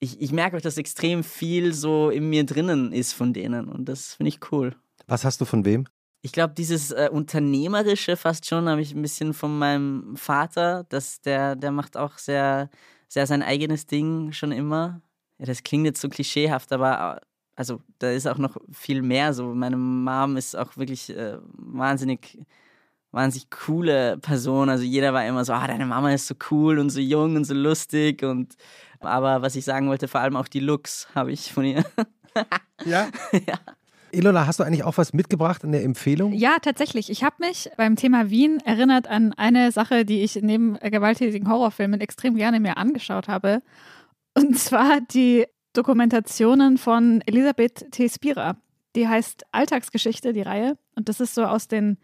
ich, ich merke auch, dass extrem viel so in mir drinnen ist von denen und das finde ich cool. Was hast du von wem? Ich glaube, dieses äh, Unternehmerische fast schon habe ich ein bisschen von meinem Vater. dass der, der macht auch sehr, sehr sein eigenes Ding schon immer. Ja, das klingt jetzt so klischeehaft, aber äh, also da ist auch noch viel mehr so. Meine Mom ist auch wirklich äh, wahnsinnig, wahnsinnig coole Person. Also jeder war immer so, ah, deine Mama ist so cool und so jung und so lustig und aber was ich sagen wollte, vor allem auch die Looks habe ich von ihr. Ja. Ja. Ilona, hast du eigentlich auch was mitgebracht in der Empfehlung? Ja, tatsächlich. Ich habe mich beim Thema Wien erinnert an eine Sache, die ich neben gewalttätigen Horrorfilmen extrem gerne mir angeschaut habe. Und zwar die Dokumentationen von Elisabeth T. Spira. Die heißt Alltagsgeschichte, die Reihe. Und das ist so aus den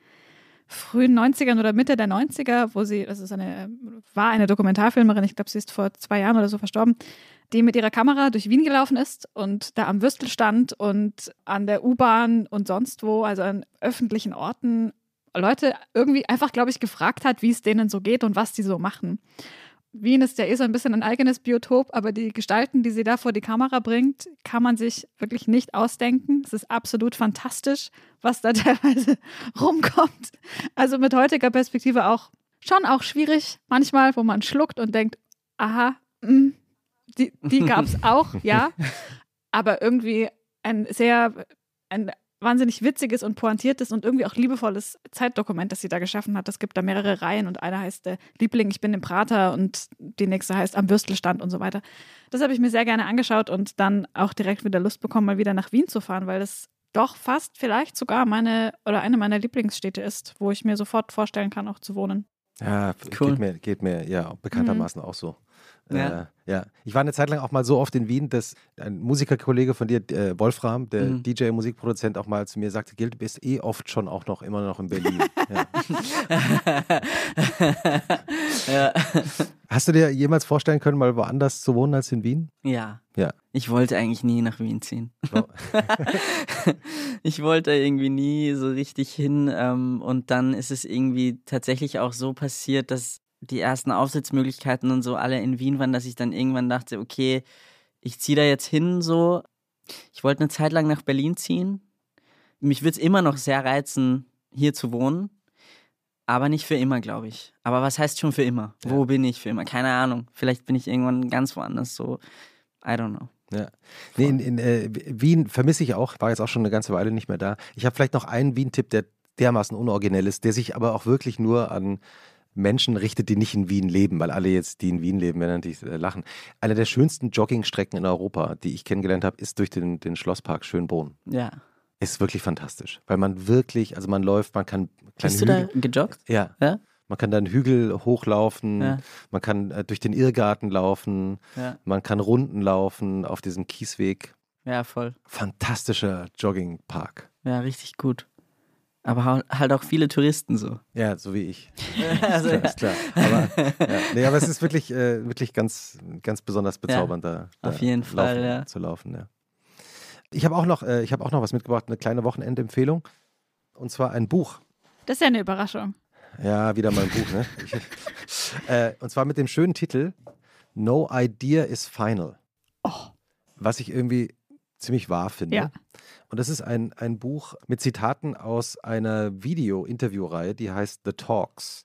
frühen 90ern oder Mitte der 90er, wo sie, das ist eine, war eine Dokumentarfilmerin, ich glaube, sie ist vor zwei Jahren oder so verstorben, die mit ihrer Kamera durch Wien gelaufen ist und da am Würstel stand und an der U-Bahn und sonst wo, also an öffentlichen Orten, Leute irgendwie einfach, glaube ich, gefragt hat, wie es denen so geht und was die so machen. Wien ist ja eh so ein bisschen ein eigenes Biotop, aber die Gestalten, die sie da vor die Kamera bringt, kann man sich wirklich nicht ausdenken. Es ist absolut fantastisch, was da teilweise rumkommt. Also mit heutiger Perspektive auch schon auch schwierig manchmal, wo man schluckt und denkt, aha, mh, die, die gab es auch, ja. Aber irgendwie ein sehr, ein wahnsinnig witziges und pointiertes und irgendwie auch liebevolles Zeitdokument, das sie da geschaffen hat. Es gibt da mehrere Reihen und eine heißt äh, Liebling, ich bin im Prater und die nächste heißt Am Würstelstand und so weiter. Das habe ich mir sehr gerne angeschaut und dann auch direkt wieder Lust bekommen, mal wieder nach Wien zu fahren, weil das doch fast vielleicht sogar meine oder eine meiner Lieblingsstädte ist, wo ich mir sofort vorstellen kann, auch zu wohnen. Ja, Cool. geht, mir, geht mir ja bekanntermaßen auch so. Ja. Äh, ja. Ich war eine Zeit lang auch mal so oft in Wien, dass ein Musikerkollege von dir, äh, Wolfram, der Mhm. DJ, Musikproduzent, auch mal zu mir sagte, Gil, du bist eh oft schon auch noch immer noch in Berlin. ja. ja. Hast du dir jemals vorstellen können, mal woanders zu wohnen als in Wien? ja. Ja. Ich wollte eigentlich nie nach Wien ziehen. Oh. ich wollte irgendwie nie so richtig hin. Ähm, und dann ist es irgendwie tatsächlich auch so passiert, dass die ersten Aufsichtsmöglichkeiten und so alle in Wien waren, dass ich dann irgendwann dachte, okay, ich ziehe da jetzt hin so. Ich wollte eine Zeit lang nach Berlin ziehen. Mich würde es immer noch sehr reizen, hier zu wohnen. Aber nicht für immer, glaube ich. Aber was heißt schon für immer? Wo Ja. bin ich für immer? Keine Ahnung. Vielleicht bin ich irgendwann ganz woanders so. I don't know. Ja. Nee, in, in äh, Wien vermisse ich auch, war jetzt auch schon eine ganze Weile nicht mehr da. Ich habe vielleicht noch einen Wien-Tipp, der dermaßen unoriginell ist, der sich aber auch wirklich nur an Menschen richtet, die nicht in Wien leben, weil alle jetzt, die in Wien leben, werden natürlich äh, lachen. Eine der schönsten Joggingstrecken in Europa, die ich kennengelernt habe, ist durch den, den Schlosspark Schönbrunn. Ja. Ist wirklich fantastisch, weil man wirklich, also man läuft, man kann kleine Bist du da Hügel, gejoggt? ja, Ja? man kann dann Hügel hochlaufen, Ja. man kann äh, durch den Irrgarten laufen, Ja. man kann Runden laufen auf diesem Kiesweg. Ja, voll. Fantastischer Joggingpark. Ja, richtig gut. Aber halt auch viele Touristen so. Ja, so wie ich. also, Ja, ist klar. Aber, ja. nee, aber es ist wirklich, äh, wirklich ganz, ganz besonders bezaubernd, da, da auf jeden Fall, laufen, ja. zu laufen. Ja. Ich habe auch, noch, äh, ich hab auch noch was mitgebracht, eine kleine Wochenendempfehlung. Und zwar ein Buch. Das ist ja eine Überraschung. Ja, wieder mal ein Buch, ne? Ich, äh, und zwar mit dem schönen Titel No Idea is Final. Was ich irgendwie ziemlich wahr finde. Ja. Und das ist ein, ein Buch mit Zitaten aus einer Video-Interview-Reihe, die heißt The Talks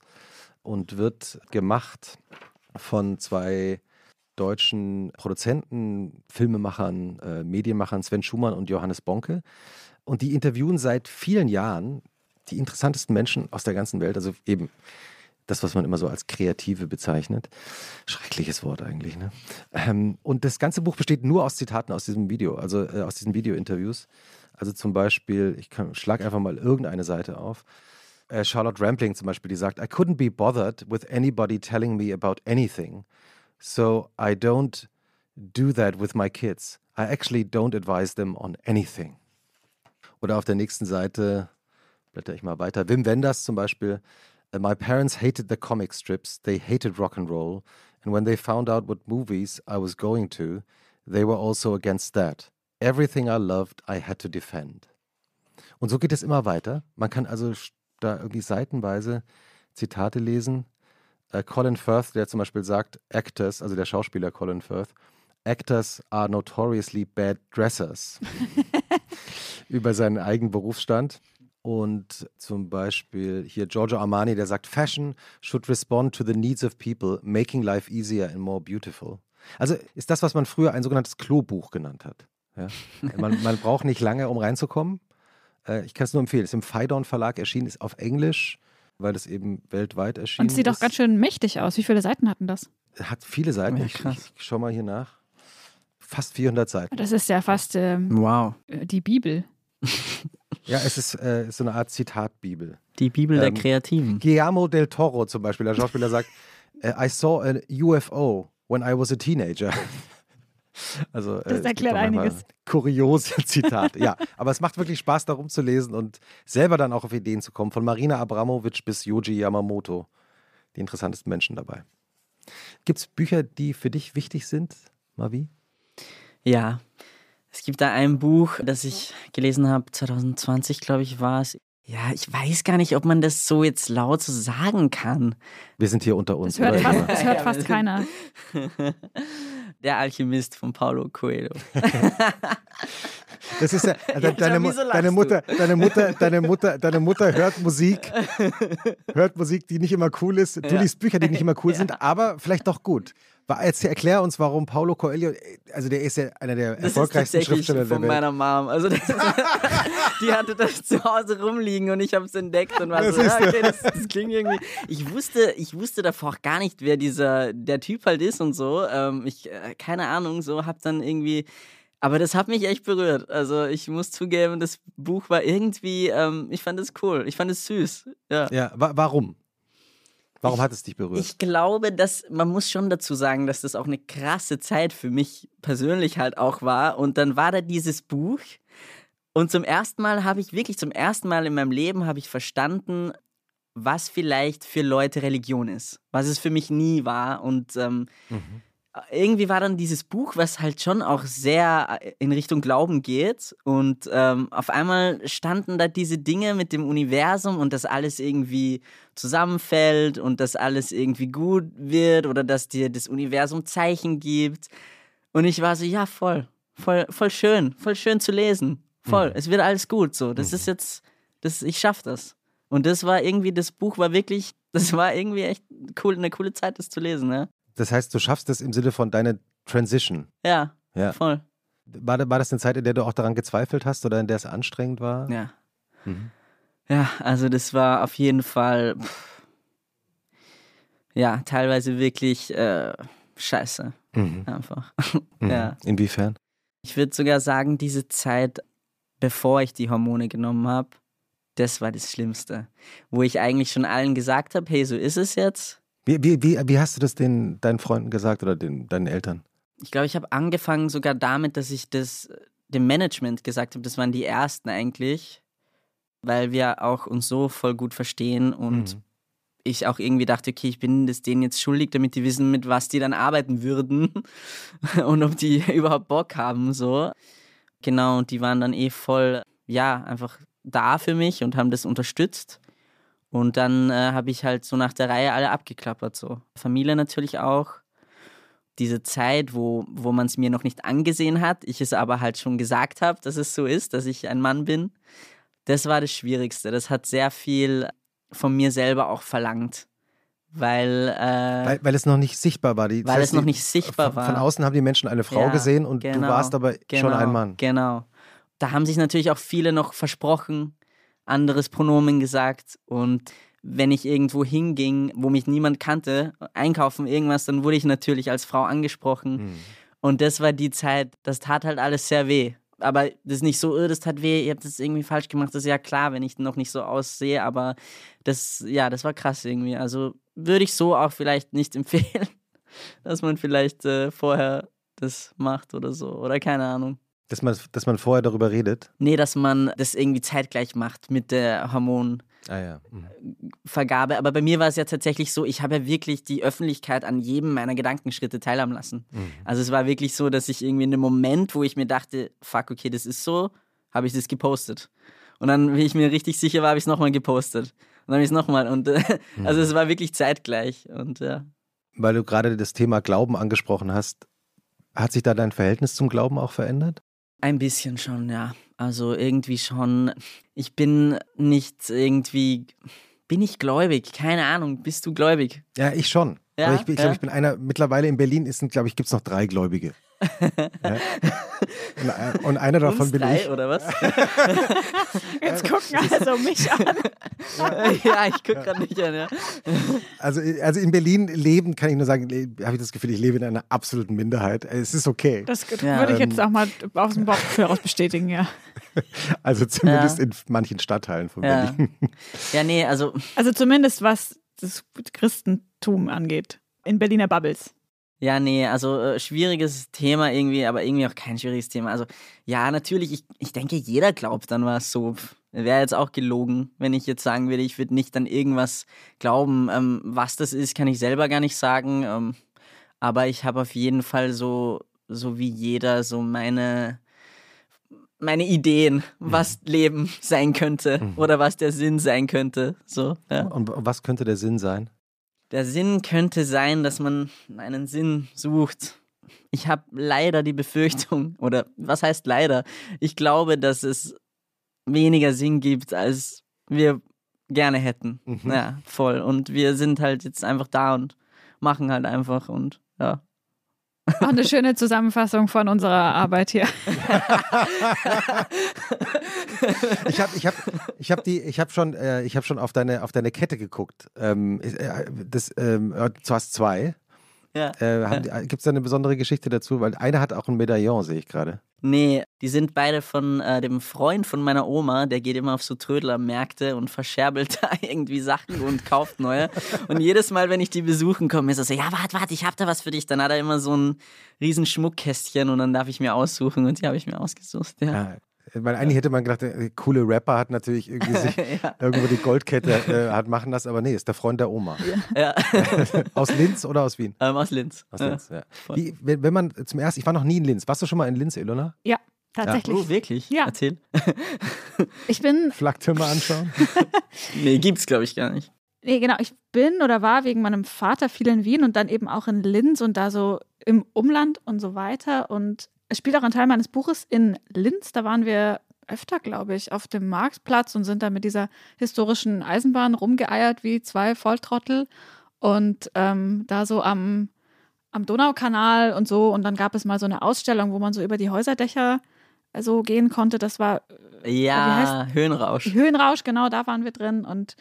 und wird gemacht von zwei deutschen Produzenten, Filmemachern, äh, Medienmachern, Sven Schumann und Johannes Bonke. Und die interviewen seit vielen Jahren die interessantesten Menschen aus der ganzen Welt, also eben das, was man immer so als Kreative bezeichnet. Schreckliches Wort eigentlich. Ne? Ähm, und das ganze Buch besteht nur aus Zitaten aus diesem Video, also äh, aus diesen Video-Interviews. Also zum Beispiel, ich kann, schlag einfach mal irgendeine Seite auf. Äh, Charlotte Rampling zum Beispiel, die sagt, I couldn't be bothered with anybody telling me about anything. So I don't do that with my kids. I actually don't advise them on anything. Oder auf der nächsten Seite blätter ich mal weiter. Wim Wenders zum Beispiel. "Uh, My parents hated the comic strips. They hated rock and roll. And when they found out what movies I was going to, they were also against that. Everything I loved, I had to defend. Und so geht es immer weiter. Man kann also da irgendwie seitenweise Zitate lesen. Äh, Colin Firth, der zum Beispiel sagt, Actors, also der Schauspieler Colin Firth, Actors are notoriously bad dressers. über seinen eigenen Berufsstand. Und zum Beispiel hier Giorgio Armani, der sagt, Fashion should respond to the needs of people, making life easier and more beautiful. Also ist das, was man früher ein sogenanntes Klobuch genannt hat. Ja? Man, man braucht nicht lange, um reinzukommen. Äh, Ich kann es nur empfehlen. Es ist im Phaidon Verlag erschienen, ist auf Englisch, weil es eben weltweit erschienen Und es sieht ist. auch ganz schön mächtig aus. Wie viele Seiten hatten das? Hat viele Seiten. Ja, ich, krass. ich schau mal hier nach. Fast 400 Seiten. Das ist ja fast ähm, Wow. die Bibel. Ja, es ist, äh, so eine Art Zitatbibel. Die Bibel der Ähm, Kreativen. Guillermo del Toro zum Beispiel, der Schauspieler sagt, äh, I saw a UFO when I was a teenager. Also, äh, Das erklärt einiges. Kuriose Zitate. ja, aber es macht wirklich Spaß, darum zu lesen und selber dann auch auf Ideen zu kommen. Von Marina Abramovic bis Yoji Yamamoto. Die interessantesten Menschen dabei. Gibt es Bücher, die für dich wichtig sind, Mavi? Ja. Es gibt da ein Buch, das ich gelesen habe, 2020, glaube ich, war es. Ja, ich weiß gar nicht, ob man das so jetzt laut so sagen kann. Wir sind hier unter uns. Das hört fast, das hört Ja, fast keiner. Der Alchemist von Paulo Coelho. Das ist ja, also Ja, deine, deine? Mutter, deine Mutter, deine Mutter, deine Mutter hört Musik, hört Musik, die nicht immer cool ist. Du Ja. liest Bücher, die nicht immer cool sind, aber vielleicht doch gut. Erzähl, erklär uns, warum Paulo Coelho, also der ist ja einer der Das erfolgreichsten ist Schriftsteller der von Welt. meiner Mom. Also das, die hatte das zu Hause rumliegen und ich habe es entdeckt und war Das so, ja, okay, das, das klingt irgendwie. Ich wusste, ich wusste davor auch gar nicht, wer dieser der Typ halt ist und so. Ähm, ich äh, keine Ahnung, so hab dann irgendwie. Aber das hat mich echt berührt. Also ich muss zugeben, das Buch war irgendwie, ähm, ich fand es cool, ich fand es süß. Ja. Ja, wa warum? Warum hat es dich berührt? Ich glaube, dass man muss schon dazu sagen, dass das auch eine krasse Zeit für mich persönlich halt auch war. Und dann war da dieses Buch. Und zum ersten Mal habe ich wirklich zum ersten Mal in meinem Leben habe ich verstanden, was vielleicht für Leute Religion ist, was es für mich nie war. Und ähm, irgendwie war dann dieses Buch, was halt schon auch sehr in Richtung Glauben geht. Und ähm, auf einmal standen da diese Dinge mit dem Universum und dass alles irgendwie zusammenfällt und dass alles irgendwie gut wird oder dass dir das Universum Zeichen gibt. Und ich war so, ja, voll, voll, voll schön, voll schön zu lesen. Voll, es wird alles gut. So, das ist jetzt, das, ich schaff das. Und das war irgendwie, das Buch war wirklich, das war irgendwie echt cool, eine coole Zeit, das zu lesen, ne? Das heißt, du schaffst es im Sinne von deiner Transition. Ja, Ja. voll. War, war das eine Zeit, in der du auch daran gezweifelt hast oder in der es anstrengend war? Ja. Mhm. Ja, also das war auf jeden Fall, pff, ja, teilweise wirklich äh, scheiße. Mhm. Einfach. Mhm. Ja. Inwiefern? Ich würde sogar sagen, diese Zeit, bevor ich die Hormone genommen habe, das war das Schlimmste. Wo ich eigentlich schon allen gesagt habe, hey, so ist es jetzt. Wie, wie, wie, wie hast du das den, deinen Freunden gesagt oder den, deinen Eltern? Ich glaube, ich habe angefangen sogar damit, dass ich das dem Management gesagt habe, das waren die ersten eigentlich, weil wir auch uns so voll gut verstehen und Mhm. ich auch irgendwie dachte, okay, ich bin das denen jetzt schuldig, damit die wissen, mit was die dann arbeiten würden und ob die überhaupt Bock haben, so. Genau, und die waren dann eh voll, ja, einfach da für mich und haben das unterstützt. Und dann äh, habe ich halt so nach der Reihe alle abgeklappert, so. Familie natürlich auch. Diese Zeit, wo, wo man es mir noch nicht angesehen hat, ich es aber halt schon gesagt habe, dass es so ist, dass ich ein Mann bin, das war das Schwierigste. Das hat sehr viel von mir selber auch verlangt. Weil, äh, Weil, weil es noch nicht sichtbar war. Die, Weil es noch nicht sichtbar von, war. Von außen haben die Menschen eine Frau Ja, gesehen und du genau, warst aber schon genau, ein Mann. Genau. Da haben sich natürlich auch viele noch versprochen, anderes Pronomen gesagt. Und wenn ich irgendwo hinging, wo mich niemand kannte, einkaufen, irgendwas, dann wurde ich natürlich als Frau angesprochen. Mhm. Und das war die Zeit, das tat halt alles sehr weh. Aber das ist nicht so, "Oh, das tat weh, ihr habt das irgendwie falsch gemacht. Das ist ja klar, wenn ich noch nicht so aussehe. Aber das, ja, das war krass irgendwie. Also würde ich so auch vielleicht nicht empfehlen, dass man vielleicht äh, vorher das macht oder so. Oder keine Ahnung. Dass man, dass man vorher darüber redet. Nee, dass man das irgendwie zeitgleich macht mit der Hormonvergabe. Ah ja. Mhm. Aber bei mir war es ja tatsächlich so, ich habe ja wirklich die Öffentlichkeit an jedem meiner Gedankenschritte teilhaben lassen. Mhm. Also es war wirklich so, dass ich irgendwie in dem Moment, wo ich mir dachte, fuck, okay, das ist so, habe ich das gepostet. Und dann, wie ich mir richtig sicher war, habe ich es nochmal gepostet. Und dann habe ich es nochmal. Und äh, also es war wirklich zeitgleich. Und ja. Weil du gerade das Thema Glauben angesprochen hast, hat sich da dein Verhältnis zum Glauben auch verändert? Ein bisschen schon, ja. Also irgendwie schon. Ich bin nicht irgendwie. Bin ich gläubig? Keine Ahnung. Bist du gläubig? Ja, ich schon. Ja, ich, ich ja. glaube, ich bin einer, mittlerweile in Berlin ist, glaube ich, gibt es noch drei Gläubige. Ja. und, ein- und einer davon bin ich. oder was? Jetzt gucken also mich an. ja, ich gucke gerade nicht an, ja. Also, also in Berlin leben, kann ich nur sagen, habe ich das Gefühl, ich lebe in einer absoluten Minderheit. Es ist okay. Das Ja. würde ich jetzt auch mal aus dem Bauchgefühl heraus bestätigen, ja. Also zumindest Ja. in manchen Stadtteilen von Ja. Berlin. Ja, nee, also Also zumindest was das Christentum angeht. In Berliner Bubbles. Ja, nee, also äh, schwieriges Thema irgendwie, aber irgendwie auch kein schwieriges Thema. Also ja, natürlich, ich, ich denke, jeder glaubt an was so. Wäre jetzt auch gelogen, wenn ich jetzt sagen würde, ich würde nicht an irgendwas glauben. Ähm, was das ist, kann ich selber gar nicht sagen. Ähm, aber ich habe auf jeden Fall so, so wie jeder, so meine, meine Ideen, was Leben sein könnte oder was der Sinn sein könnte. So, ja. Und was könnte der Sinn sein? Der Sinn könnte sein, dass man einen Sinn sucht. Ich habe leider die Befürchtung, oder was heißt leider? Ich glaube, dass es weniger Sinn gibt, als wir gerne hätten. Mhm. Ja, voll. Und wir sind halt jetzt einfach da und machen halt einfach und ja. Auch eine schöne Zusammenfassung von unserer Arbeit hier. ich habe ich hab, ich hab hab schon, äh, ich hab schon auf, deine, auf deine Kette geguckt. Ähm, äh, das, ähm, du hast zwei. Ja. Äh, Gibt es da eine besondere Geschichte dazu? Weil eine hat auch ein Medaillon, sehe ich gerade. Nee, die sind beide von äh, dem Freund von meiner Oma, der geht immer auf so Trödlermärkte und verscherbelt da irgendwie Sachen und kauft neue. und jedes Mal, wenn ich die besuchen komme, ist er so, ja, warte, warte, ich hab da was für dich. Dann hat er immer so ein riesen Schmuckkästchen und dann darf ich mir aussuchen und die habe ich mir ausgesucht. Ja. Ah, weil eigentlich hätte man gedacht, der coole Rapper hat natürlich irgendwie sich ja. irgendwo die Goldkette äh, hat machen lassen, aber nee, ist der Freund der Oma. Ja. aus Linz oder aus Wien? Ähm, aus Linz. Aus Linz, ja. Wie, wenn, wenn man zum ersten, ich war noch nie in Linz. Warst du schon mal in Linz, Ilona? Ja. Tatsächlich. Oh, wirklich? Ja. Erzähl. Ich bin. Flaktürme anschauen? nee, gibt's, glaube ich, gar nicht. Nee, genau. Ich bin oder war wegen meinem Vater viel in Wien und dann eben auch in Linz und da so im Umland und so weiter. Und spielt auch ein Teil meines Buches in Linz. Da waren wir öfter, glaube ich, auf dem Marktplatz und sind da mit dieser historischen Eisenbahn rumgeeiert wie zwei Volltrottel. Und ähm, da so am, am Donaukanal und so. Und dann gab es mal so eine Ausstellung, wo man so über die Häuserdächer so also gehen konnte. Das war. Äh, ja, Höhenrausch. Höhenrausch, genau, da waren wir drin. Und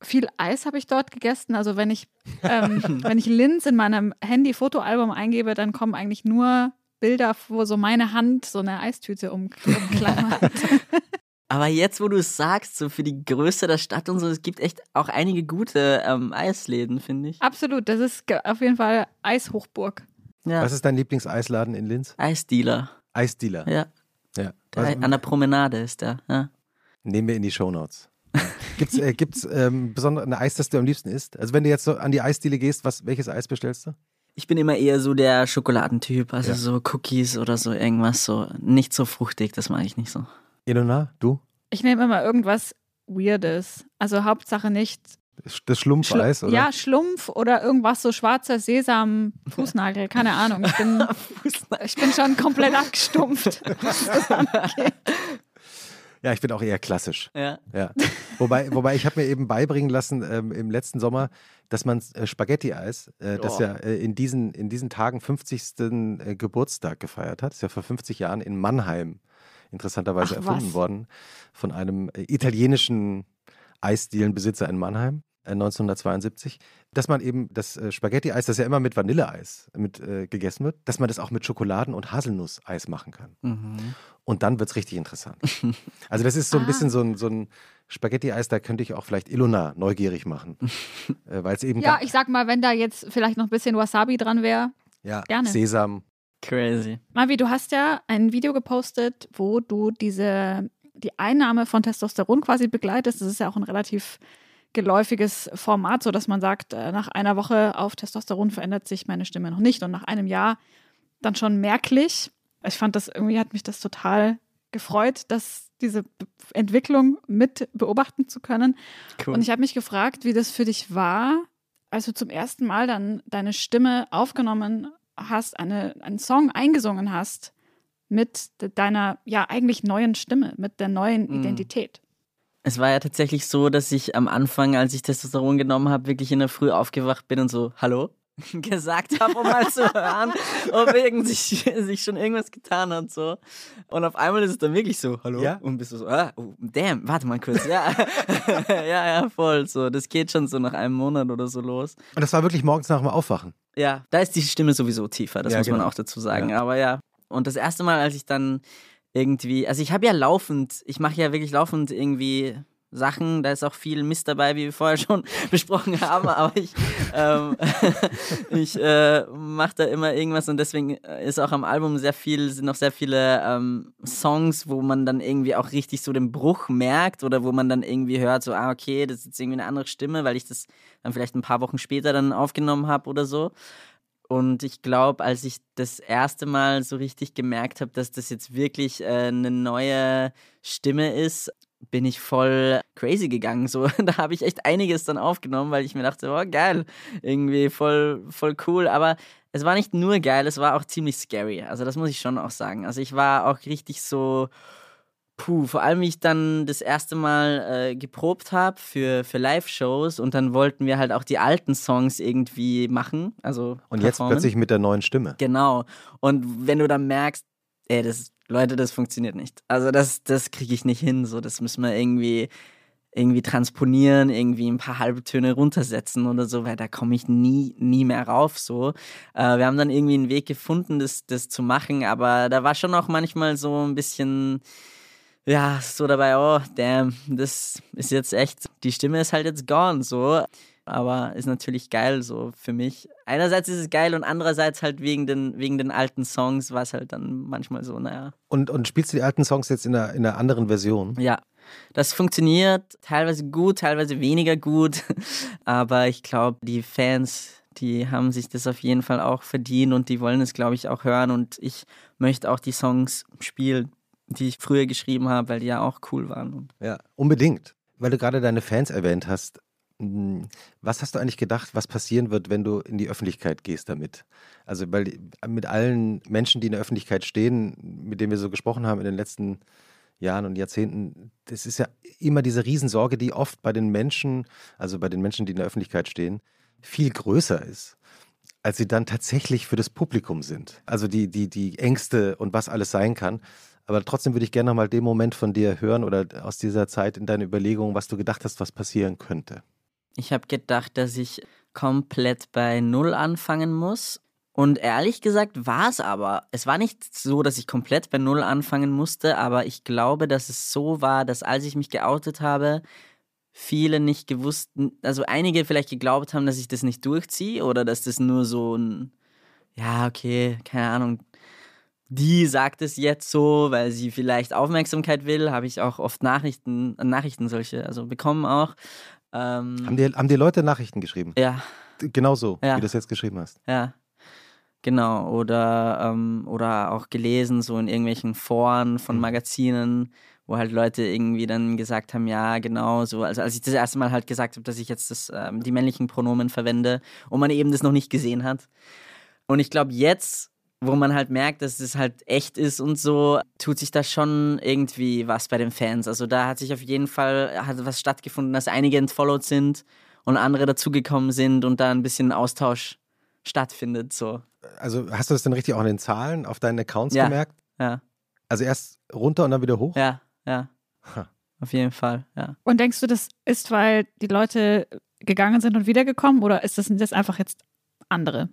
viel Eis habe ich dort gegessen. Also wenn ich, ähm, wenn ich Linz in meinem Handy-Fotoalbum eingebe, dann kommen eigentlich nur Bilder, wo so meine Hand so eine Eistüte um, umklammert. Aber jetzt, wo du es sagst, so für die Größe der Stadt und so, es gibt echt auch einige gute ähm, Eisläden, finde ich. Absolut, das ist auf jeden Fall Eishochburg. Ja. Was ist dein Lieblingseisladen in Linz? Eisdealer. Eisdealer. Ja. ja. Der, an der Promenade ist der. Ja. Nehmen wir in die Shownotes. Gibt es äh, gibt's, ähm, besonders ein Eis, das du am liebsten isst? Also wenn du jetzt so an die Eisdiele gehst, was, welches Eis bestellst du? Ich bin immer eher so der Schokoladentyp, also ja. so Cookies oder so irgendwas so. Nicht so fruchtig, das mag ich nicht so. Ilona, du? Ich nehme immer irgendwas Weirdes. Also Hauptsache nicht. Das Schlumpfeis, Schlu oder? Ja, Schlumpf oder irgendwas so schwarzer Sesam, Fußnagel, keine Ahnung. Ich bin, ich bin schon komplett abgestumpft. Ja, ich bin auch eher klassisch. Ja. ja. Wobei, wobei ich habe mir eben beibringen lassen ähm, im letzten Sommer, dass man äh, Spaghetti-Eis, äh, das ja äh, in, diesen, in diesen Tagen 50. Äh, Geburtstag gefeiert hat, ist ja vor 50 Jahren in Mannheim interessanterweise Ach, erfunden was? worden von einem äh, italienischen Eisdielenbesitzer in Mannheim. 1972, äh, dass man eben das äh, Spaghetti-Eis, das ja immer mit Vanilleeis mit, äh, gegessen wird, dass man das auch mit Schokoladen- und Haselnusseis machen kann. Mhm. Und dann wird es richtig interessant. Also das ist so ein ah. bisschen so ein, so ein Spaghetti-Eis, da könnte ich auch vielleicht Ilona neugierig machen. äh, weil es eben Ja, ich sag mal, wenn da jetzt vielleicht noch ein bisschen Wasabi dran wäre. Ja, gerne. Sesam. Crazy. Mavi, du hast ja ein Video gepostet, wo du diese die Einnahme von Testosteron quasi begleitest. Das ist ja auch ein relativ geläufiges Format, so dass man sagt, äh, nach einer Woche auf Testosteron verändert sich meine Stimme noch nicht und nach einem Jahr dann schon merklich. Ich fand das irgendwie hat mich das total gefreut, dass diese Entwicklung mit beobachten zu können. Cool. Und ich habe mich gefragt, wie das für dich war, als du zum ersten Mal dann deine Stimme aufgenommen hast, eine, einen Song eingesungen hast mit deiner ja eigentlich neuen Stimme, mit der neuen mhm. Identität. Es war ja tatsächlich so, dass ich am Anfang, als ich Testosteron genommen habe, wirklich in der Früh aufgewacht bin und so, hallo? gesagt habe, um mal zu hören, ob irgend sich, sich schon irgendwas getan hat. So. Und auf einmal ist es dann wirklich so, hallo? Ja? Und bist du so, ah, oh, damn, warte mal kurz. Ja. ja, ja, voll. So. Das geht schon so nach einem Monat oder so los. Und das war wirklich morgens nach dem Aufwachen. Ja, da ist die Stimme sowieso tiefer, das ja, muss genau. man auch dazu sagen. Ja. Aber ja. Und das erste Mal, als ich dann irgendwie, also ich habe ja laufend, ich mache ja wirklich laufend irgendwie Sachen, da ist auch viel Mist dabei, wie wir vorher schon besprochen haben, aber ich, ähm, ich äh, mache da immer irgendwas und deswegen ist auch am Album sehr viel, sind noch sehr viele ähm, Songs, wo man dann irgendwie auch richtig so den Bruch merkt oder wo man dann irgendwie hört, so, ah, okay, das ist jetzt irgendwie eine andere Stimme, weil ich das dann vielleicht ein paar Wochen später dann aufgenommen habe oder so. Und ich glaube, als ich das erste Mal so richtig gemerkt habe, dass das jetzt wirklich äh, eine neue Stimme ist, bin ich voll crazy gegangen. So, da habe ich echt einiges dann aufgenommen, weil ich mir dachte, oh geil, irgendwie voll, voll cool. Aber es war nicht nur geil, es war auch ziemlich scary. Also das muss ich schon auch sagen. Also ich war auch richtig so, Puh, vor allem, wie ich dann das erste Mal äh, geprobt habe für, für Live-Shows und dann wollten wir halt auch die alten Songs irgendwie machen. Also und jetzt plötzlich mit der neuen Stimme. Genau. Und wenn du dann merkst, ey, das, Leute, das funktioniert nicht. Also das, das kriege ich nicht hin. So, das müssen wir irgendwie irgendwie transponieren, irgendwie ein paar halbe Töne runtersetzen oder so, weil da komme ich nie, nie mehr rauf. So. Äh, wir haben dann irgendwie einen Weg gefunden, das, das zu machen, aber da war schon auch manchmal so ein bisschen, ja, so dabei, oh, damn, das ist jetzt echt, die Stimme ist halt jetzt gone, so. Aber ist natürlich geil, so für mich. Einerseits ist es geil und andererseits halt wegen den, wegen den alten Songs war es halt dann manchmal so, naja. Und, und spielst du die alten Songs jetzt in einer, in einer anderen Version? Ja, das funktioniert teilweise gut, teilweise weniger gut. Aber ich glaube, die Fans, die haben sich das auf jeden Fall auch verdient und die wollen es, glaube ich, auch hören. Und ich möchte auch die Songs spielen, die ich früher geschrieben habe, weil die ja auch cool waren. Ja, unbedingt. Weil du gerade deine Fans erwähnt hast. Hm, was hast du eigentlich gedacht, was passieren wird, wenn du in die Öffentlichkeit gehst damit? Also, weil mit allen Menschen, die in der Öffentlichkeit stehen, mit denen wir so gesprochen haben in den letzten Jahren, Jahren und Jahrzehnten, das ist ja immer diese Riesensorge, die oft bei den Menschen, also bei den Menschen, die in der Öffentlichkeit stehen, viel größer ist, als sie dann tatsächlich für das Publikum sind. Also die, die, die Ängste und was alles sein kann. Aber trotzdem würde ich gerne nochmal den Moment von dir hören oder aus dieser Zeit in deine Überlegungen, was du gedacht hast, was passieren könnte. Ich habe gedacht, dass ich komplett bei Null anfangen muss und ehrlich gesagt war es aber. Es war nicht so, dass ich komplett bei Null anfangen musste, aber ich glaube, dass es so war, dass als ich mich geoutet habe, viele nicht gewusst, also einige vielleicht geglaubt haben, dass ich das nicht durchziehe oder dass das nur so ein, ja, okay, keine Ahnung, die sagt es jetzt so, weil sie vielleicht Aufmerksamkeit will, habe ich auch oft Nachrichten, Nachrichten solche, also bekommen auch. Ähm, haben, dir, haben dir Leute Nachrichten geschrieben? Ja. Genau so, ja. wie du das jetzt geschrieben hast. Ja. Genau, oder, ähm, oder auch gelesen, so in irgendwelchen Foren von mhm. Magazinen, wo halt Leute irgendwie dann gesagt haben, ja, genau, so, also als ich das erste Mal halt gesagt habe, dass ich jetzt das, ähm, die männlichen Pronomen verwende und man eben das noch nicht gesehen hat. Und ich glaube, jetzt, wo man halt merkt, dass es halt echt ist und so, tut sich da schon irgendwie was bei den Fans. Also da hat sich auf jeden Fall hat was stattgefunden, dass einige entfollowed sind und andere dazugekommen sind und da ein bisschen Austausch stattfindet. So. Also hast du das denn richtig auch in den Zahlen auf deinen Accounts ja, gemerkt? Ja. Also erst runter und dann wieder hoch? Ja, ja. Huh. Auf jeden Fall, ja. Und denkst du, das ist, weil die Leute gegangen sind und wiedergekommen oder ist das, das einfach jetzt andere?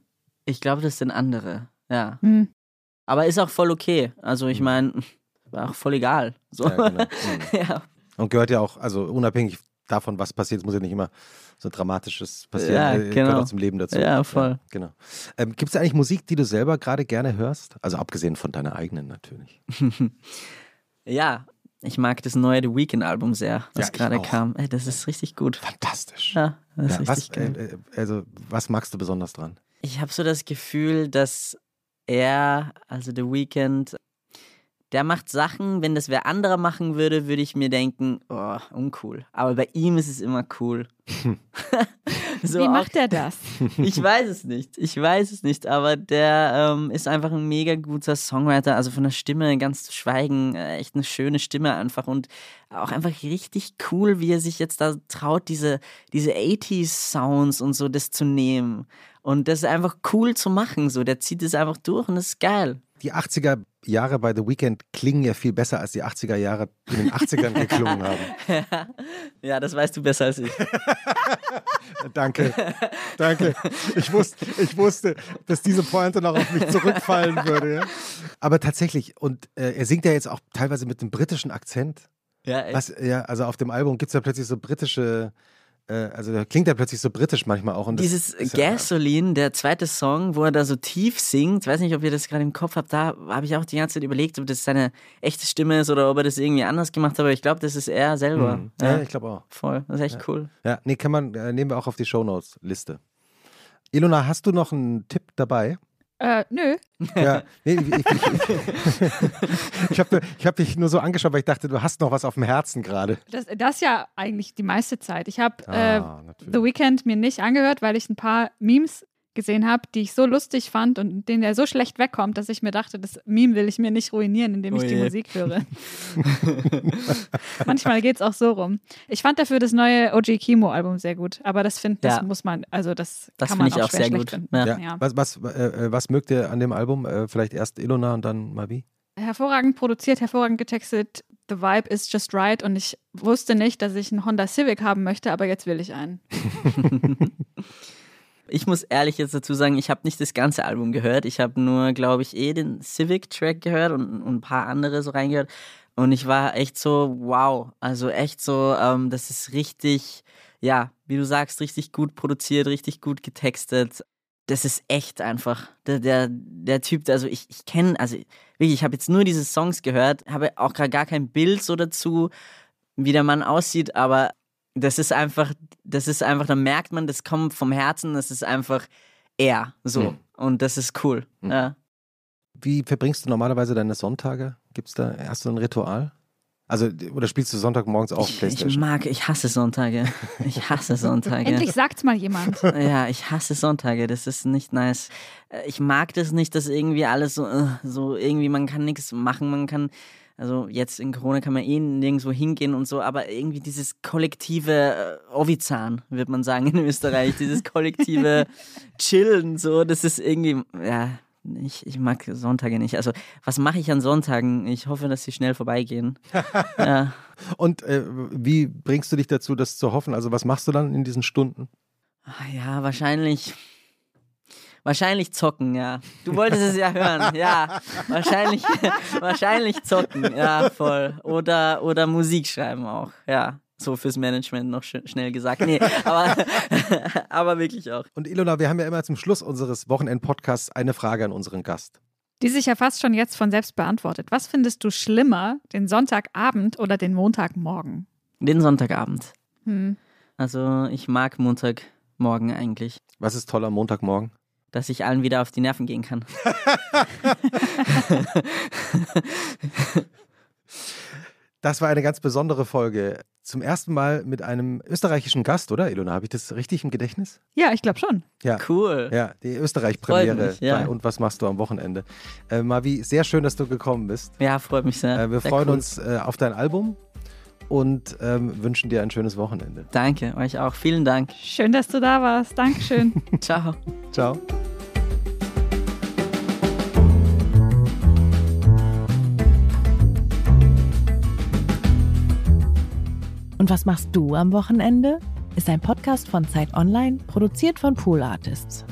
Ich glaube, das sind andere, ja. Hm. Aber ist auch voll okay. Also ich hm. meine, war auch voll egal. So. Ja, genau. mhm. ja. Und gehört ja auch, also unabhängig davon, was passiert, es muss ja nicht immer so Dramatisches passieren. Ja, äh, genau. Gehört auch zum Leben dazu. Ja, voll. Ja, genau. Ähm, Gibt es eigentlich Musik, die du selber gerade gerne hörst? Also abgesehen von deiner eigenen natürlich. ja, ich mag das neue The Weeknd-Album sehr, was ja, gerade kam. Ey, das ist richtig gut. Fantastisch. Ja, das ist richtig was, geil. Äh, äh, also, was magst du besonders dran? Ich habe so das Gefühl, dass er, also The Weeknd, der macht Sachen, wenn das wer anderer machen würde, würde ich mir denken, oh, uncool. Aber bei ihm ist es immer cool. so Wie macht er das? ich weiß es nicht. Ich weiß es nicht. Aber der ähm, ist einfach ein mega guter Songwriter. Also von der Stimme ganz zu schweigen. Äh, echt eine schöne Stimme einfach. Und auch einfach richtig cool, wie er sich jetzt da traut, diese, diese 80s-Sounds und so das zu nehmen. Und das ist einfach cool zu machen. So, der zieht es einfach durch und das ist geil die 80er Jahre bei The Weeknd klingen ja viel besser, als die 80er Jahre in den 80ern geklungen haben. Ja, das weißt du besser als ich. danke, danke. Ich wusste, ich wusste, dass diese Pointe noch auf mich zurückfallen würde. Ja? Aber tatsächlich, und äh, er singt ja jetzt auch teilweise mit einem britischen Akzent. Ja, echt? Was, ja, also auf dem Album gibt es ja plötzlich so britische also da klingt er plötzlich so britisch manchmal auch. Und Dieses Gasoline, der zweite Song, wo er da so tief singt, weiß nicht, ob ihr das gerade im Kopf habt, da habe ich auch die ganze Zeit überlegt, ob das seine echte Stimme ist oder ob er das irgendwie anders gemacht hat, aber ich glaube, das ist er selber. Mhm. Ja, ja, ich glaube auch. Voll, das ist echt ja. cool. Ja, nee, kann man, äh, nehmen wir auch auf die Shownotes-Liste. Ilona, hast du noch einen Tipp dabei? Äh, nö. Ja, nee, ich, ich, ich, habe hab dich nur so angeschaut, weil ich dachte, du hast noch was auf dem Herzen gerade. Das, das ja eigentlich die meiste Zeit. Ich habe ah, äh, The Weeknd mir nicht angehört, weil ich ein paar Memes gesehen habe, die ich so lustig fand und den der so schlecht wegkommt, dass ich mir dachte, das Meme will ich mir nicht ruinieren, indem ich Oh die. Musik höre. Manchmal geht es auch so rum. Ich fand dafür das neue OG Kimo Album sehr gut, aber das finde, das Ja. muss man, also das, Das kann man auch auch schwer sehr schlecht gut. finden. Ja. Ja. Was, was, äh, äh, was mögt ihr an dem Album? Äh, vielleicht erst Ilona und dann Mavi? hervorragend produziert, hervorragend getextet. The Vibe is just right und ich wusste nicht, dass ich einen Honda Civic haben möchte, aber jetzt will ich einen. Ich muss ehrlich jetzt dazu sagen, ich habe nicht das ganze Album gehört. Ich habe nur, glaube ich, eh den Civic-Track gehört und, und ein paar andere so reingehört. Und ich war echt so, wow. Also echt so, ähm, das ist richtig, ja, wie du sagst, richtig gut produziert, richtig gut getextet. Das ist echt einfach. Der, der, der Typ, also ich, ich kenne, also wirklich, ich habe jetzt nur diese Songs gehört, habe auch gar kein Bild so dazu, wie der Mann aussieht, aber das ist einfach, das ist einfach, da merkt man, das kommt vom Herzen, das ist einfach er, so. Mhm. Und das ist cool. Mhm. Ja. Wie verbringst du normalerweise deine Sonntage? Gibt's da hast du ein Ritual? Also, oder spielst du Sonntagmorgens auch Ich, ich Playstation? mag, ich hasse Sonntage. Ich hasse Sonntage. Endlich sagt's mal jemand. Ja, ich hasse Sonntage, das ist nicht nice. Äh, Ich mag das nicht, dass irgendwie alles so, äh, so irgendwie, man kann nichts machen, man kann, also jetzt in Corona kann man eh nirgendwo hingehen und so, aber irgendwie dieses kollektive äh, Ovizan, wird man sagen in Österreich, dieses kollektive Chillen, so, das ist irgendwie, ja, ich, ich mag Sonntage nicht. Also, was mache ich an Sonntagen? Ich hoffe, dass sie schnell vorbeigehen. ja. Und äh, wie bringst du dich dazu, das zu hoffen? Also, was machst du dann in diesen Stunden? Ah, Ja, wahrscheinlich. Wahrscheinlich zocken, ja. Du wolltest es ja hören, ja. Wahrscheinlich, wahrscheinlich zocken, ja, voll. Oder, oder Musik schreiben auch, ja. So fürs Management noch sch schnell gesagt. Nee, aber, aber wirklich auch. Und Ilona, wir haben ja immer zum Schluss unseres Wochenend-Podcasts eine Frage an unseren Gast. Die sich ja fast schon jetzt von selbst beantwortet. Was findest du schlimmer, den Sonntagabend oder den Montagmorgen? Den Sonntagabend. Hm. Also ich mag Montagmorgen eigentlich, Was ist toll am Montagmorgen? Dass ich allen wieder auf die Nerven gehen kann. Das war eine ganz besondere Folge. Zum ersten Mal mit einem österreichischen Gast, oder Ilona? Habe ich das richtig im Gedächtnis? Ja, ich glaube schon. Ja. Cool. Ja, die Österreich-Premiere. Freut mich, ja. bei Und was machst du am Wochenende? Äh, Mavi, sehr schön, dass du gekommen bist. Ja, freut mich sehr. Äh, wir sehr freuen cool. uns äh, auf dein Album und ähm, wünschen dir ein schönes Wochenende. Danke, euch auch. Vielen Dank. Schön, dass du da warst. Dankeschön. Ciao. Ciao. Und was machst du am Wochenende? Ist ein Podcast von Zeit Online, produziert von Pool Artists.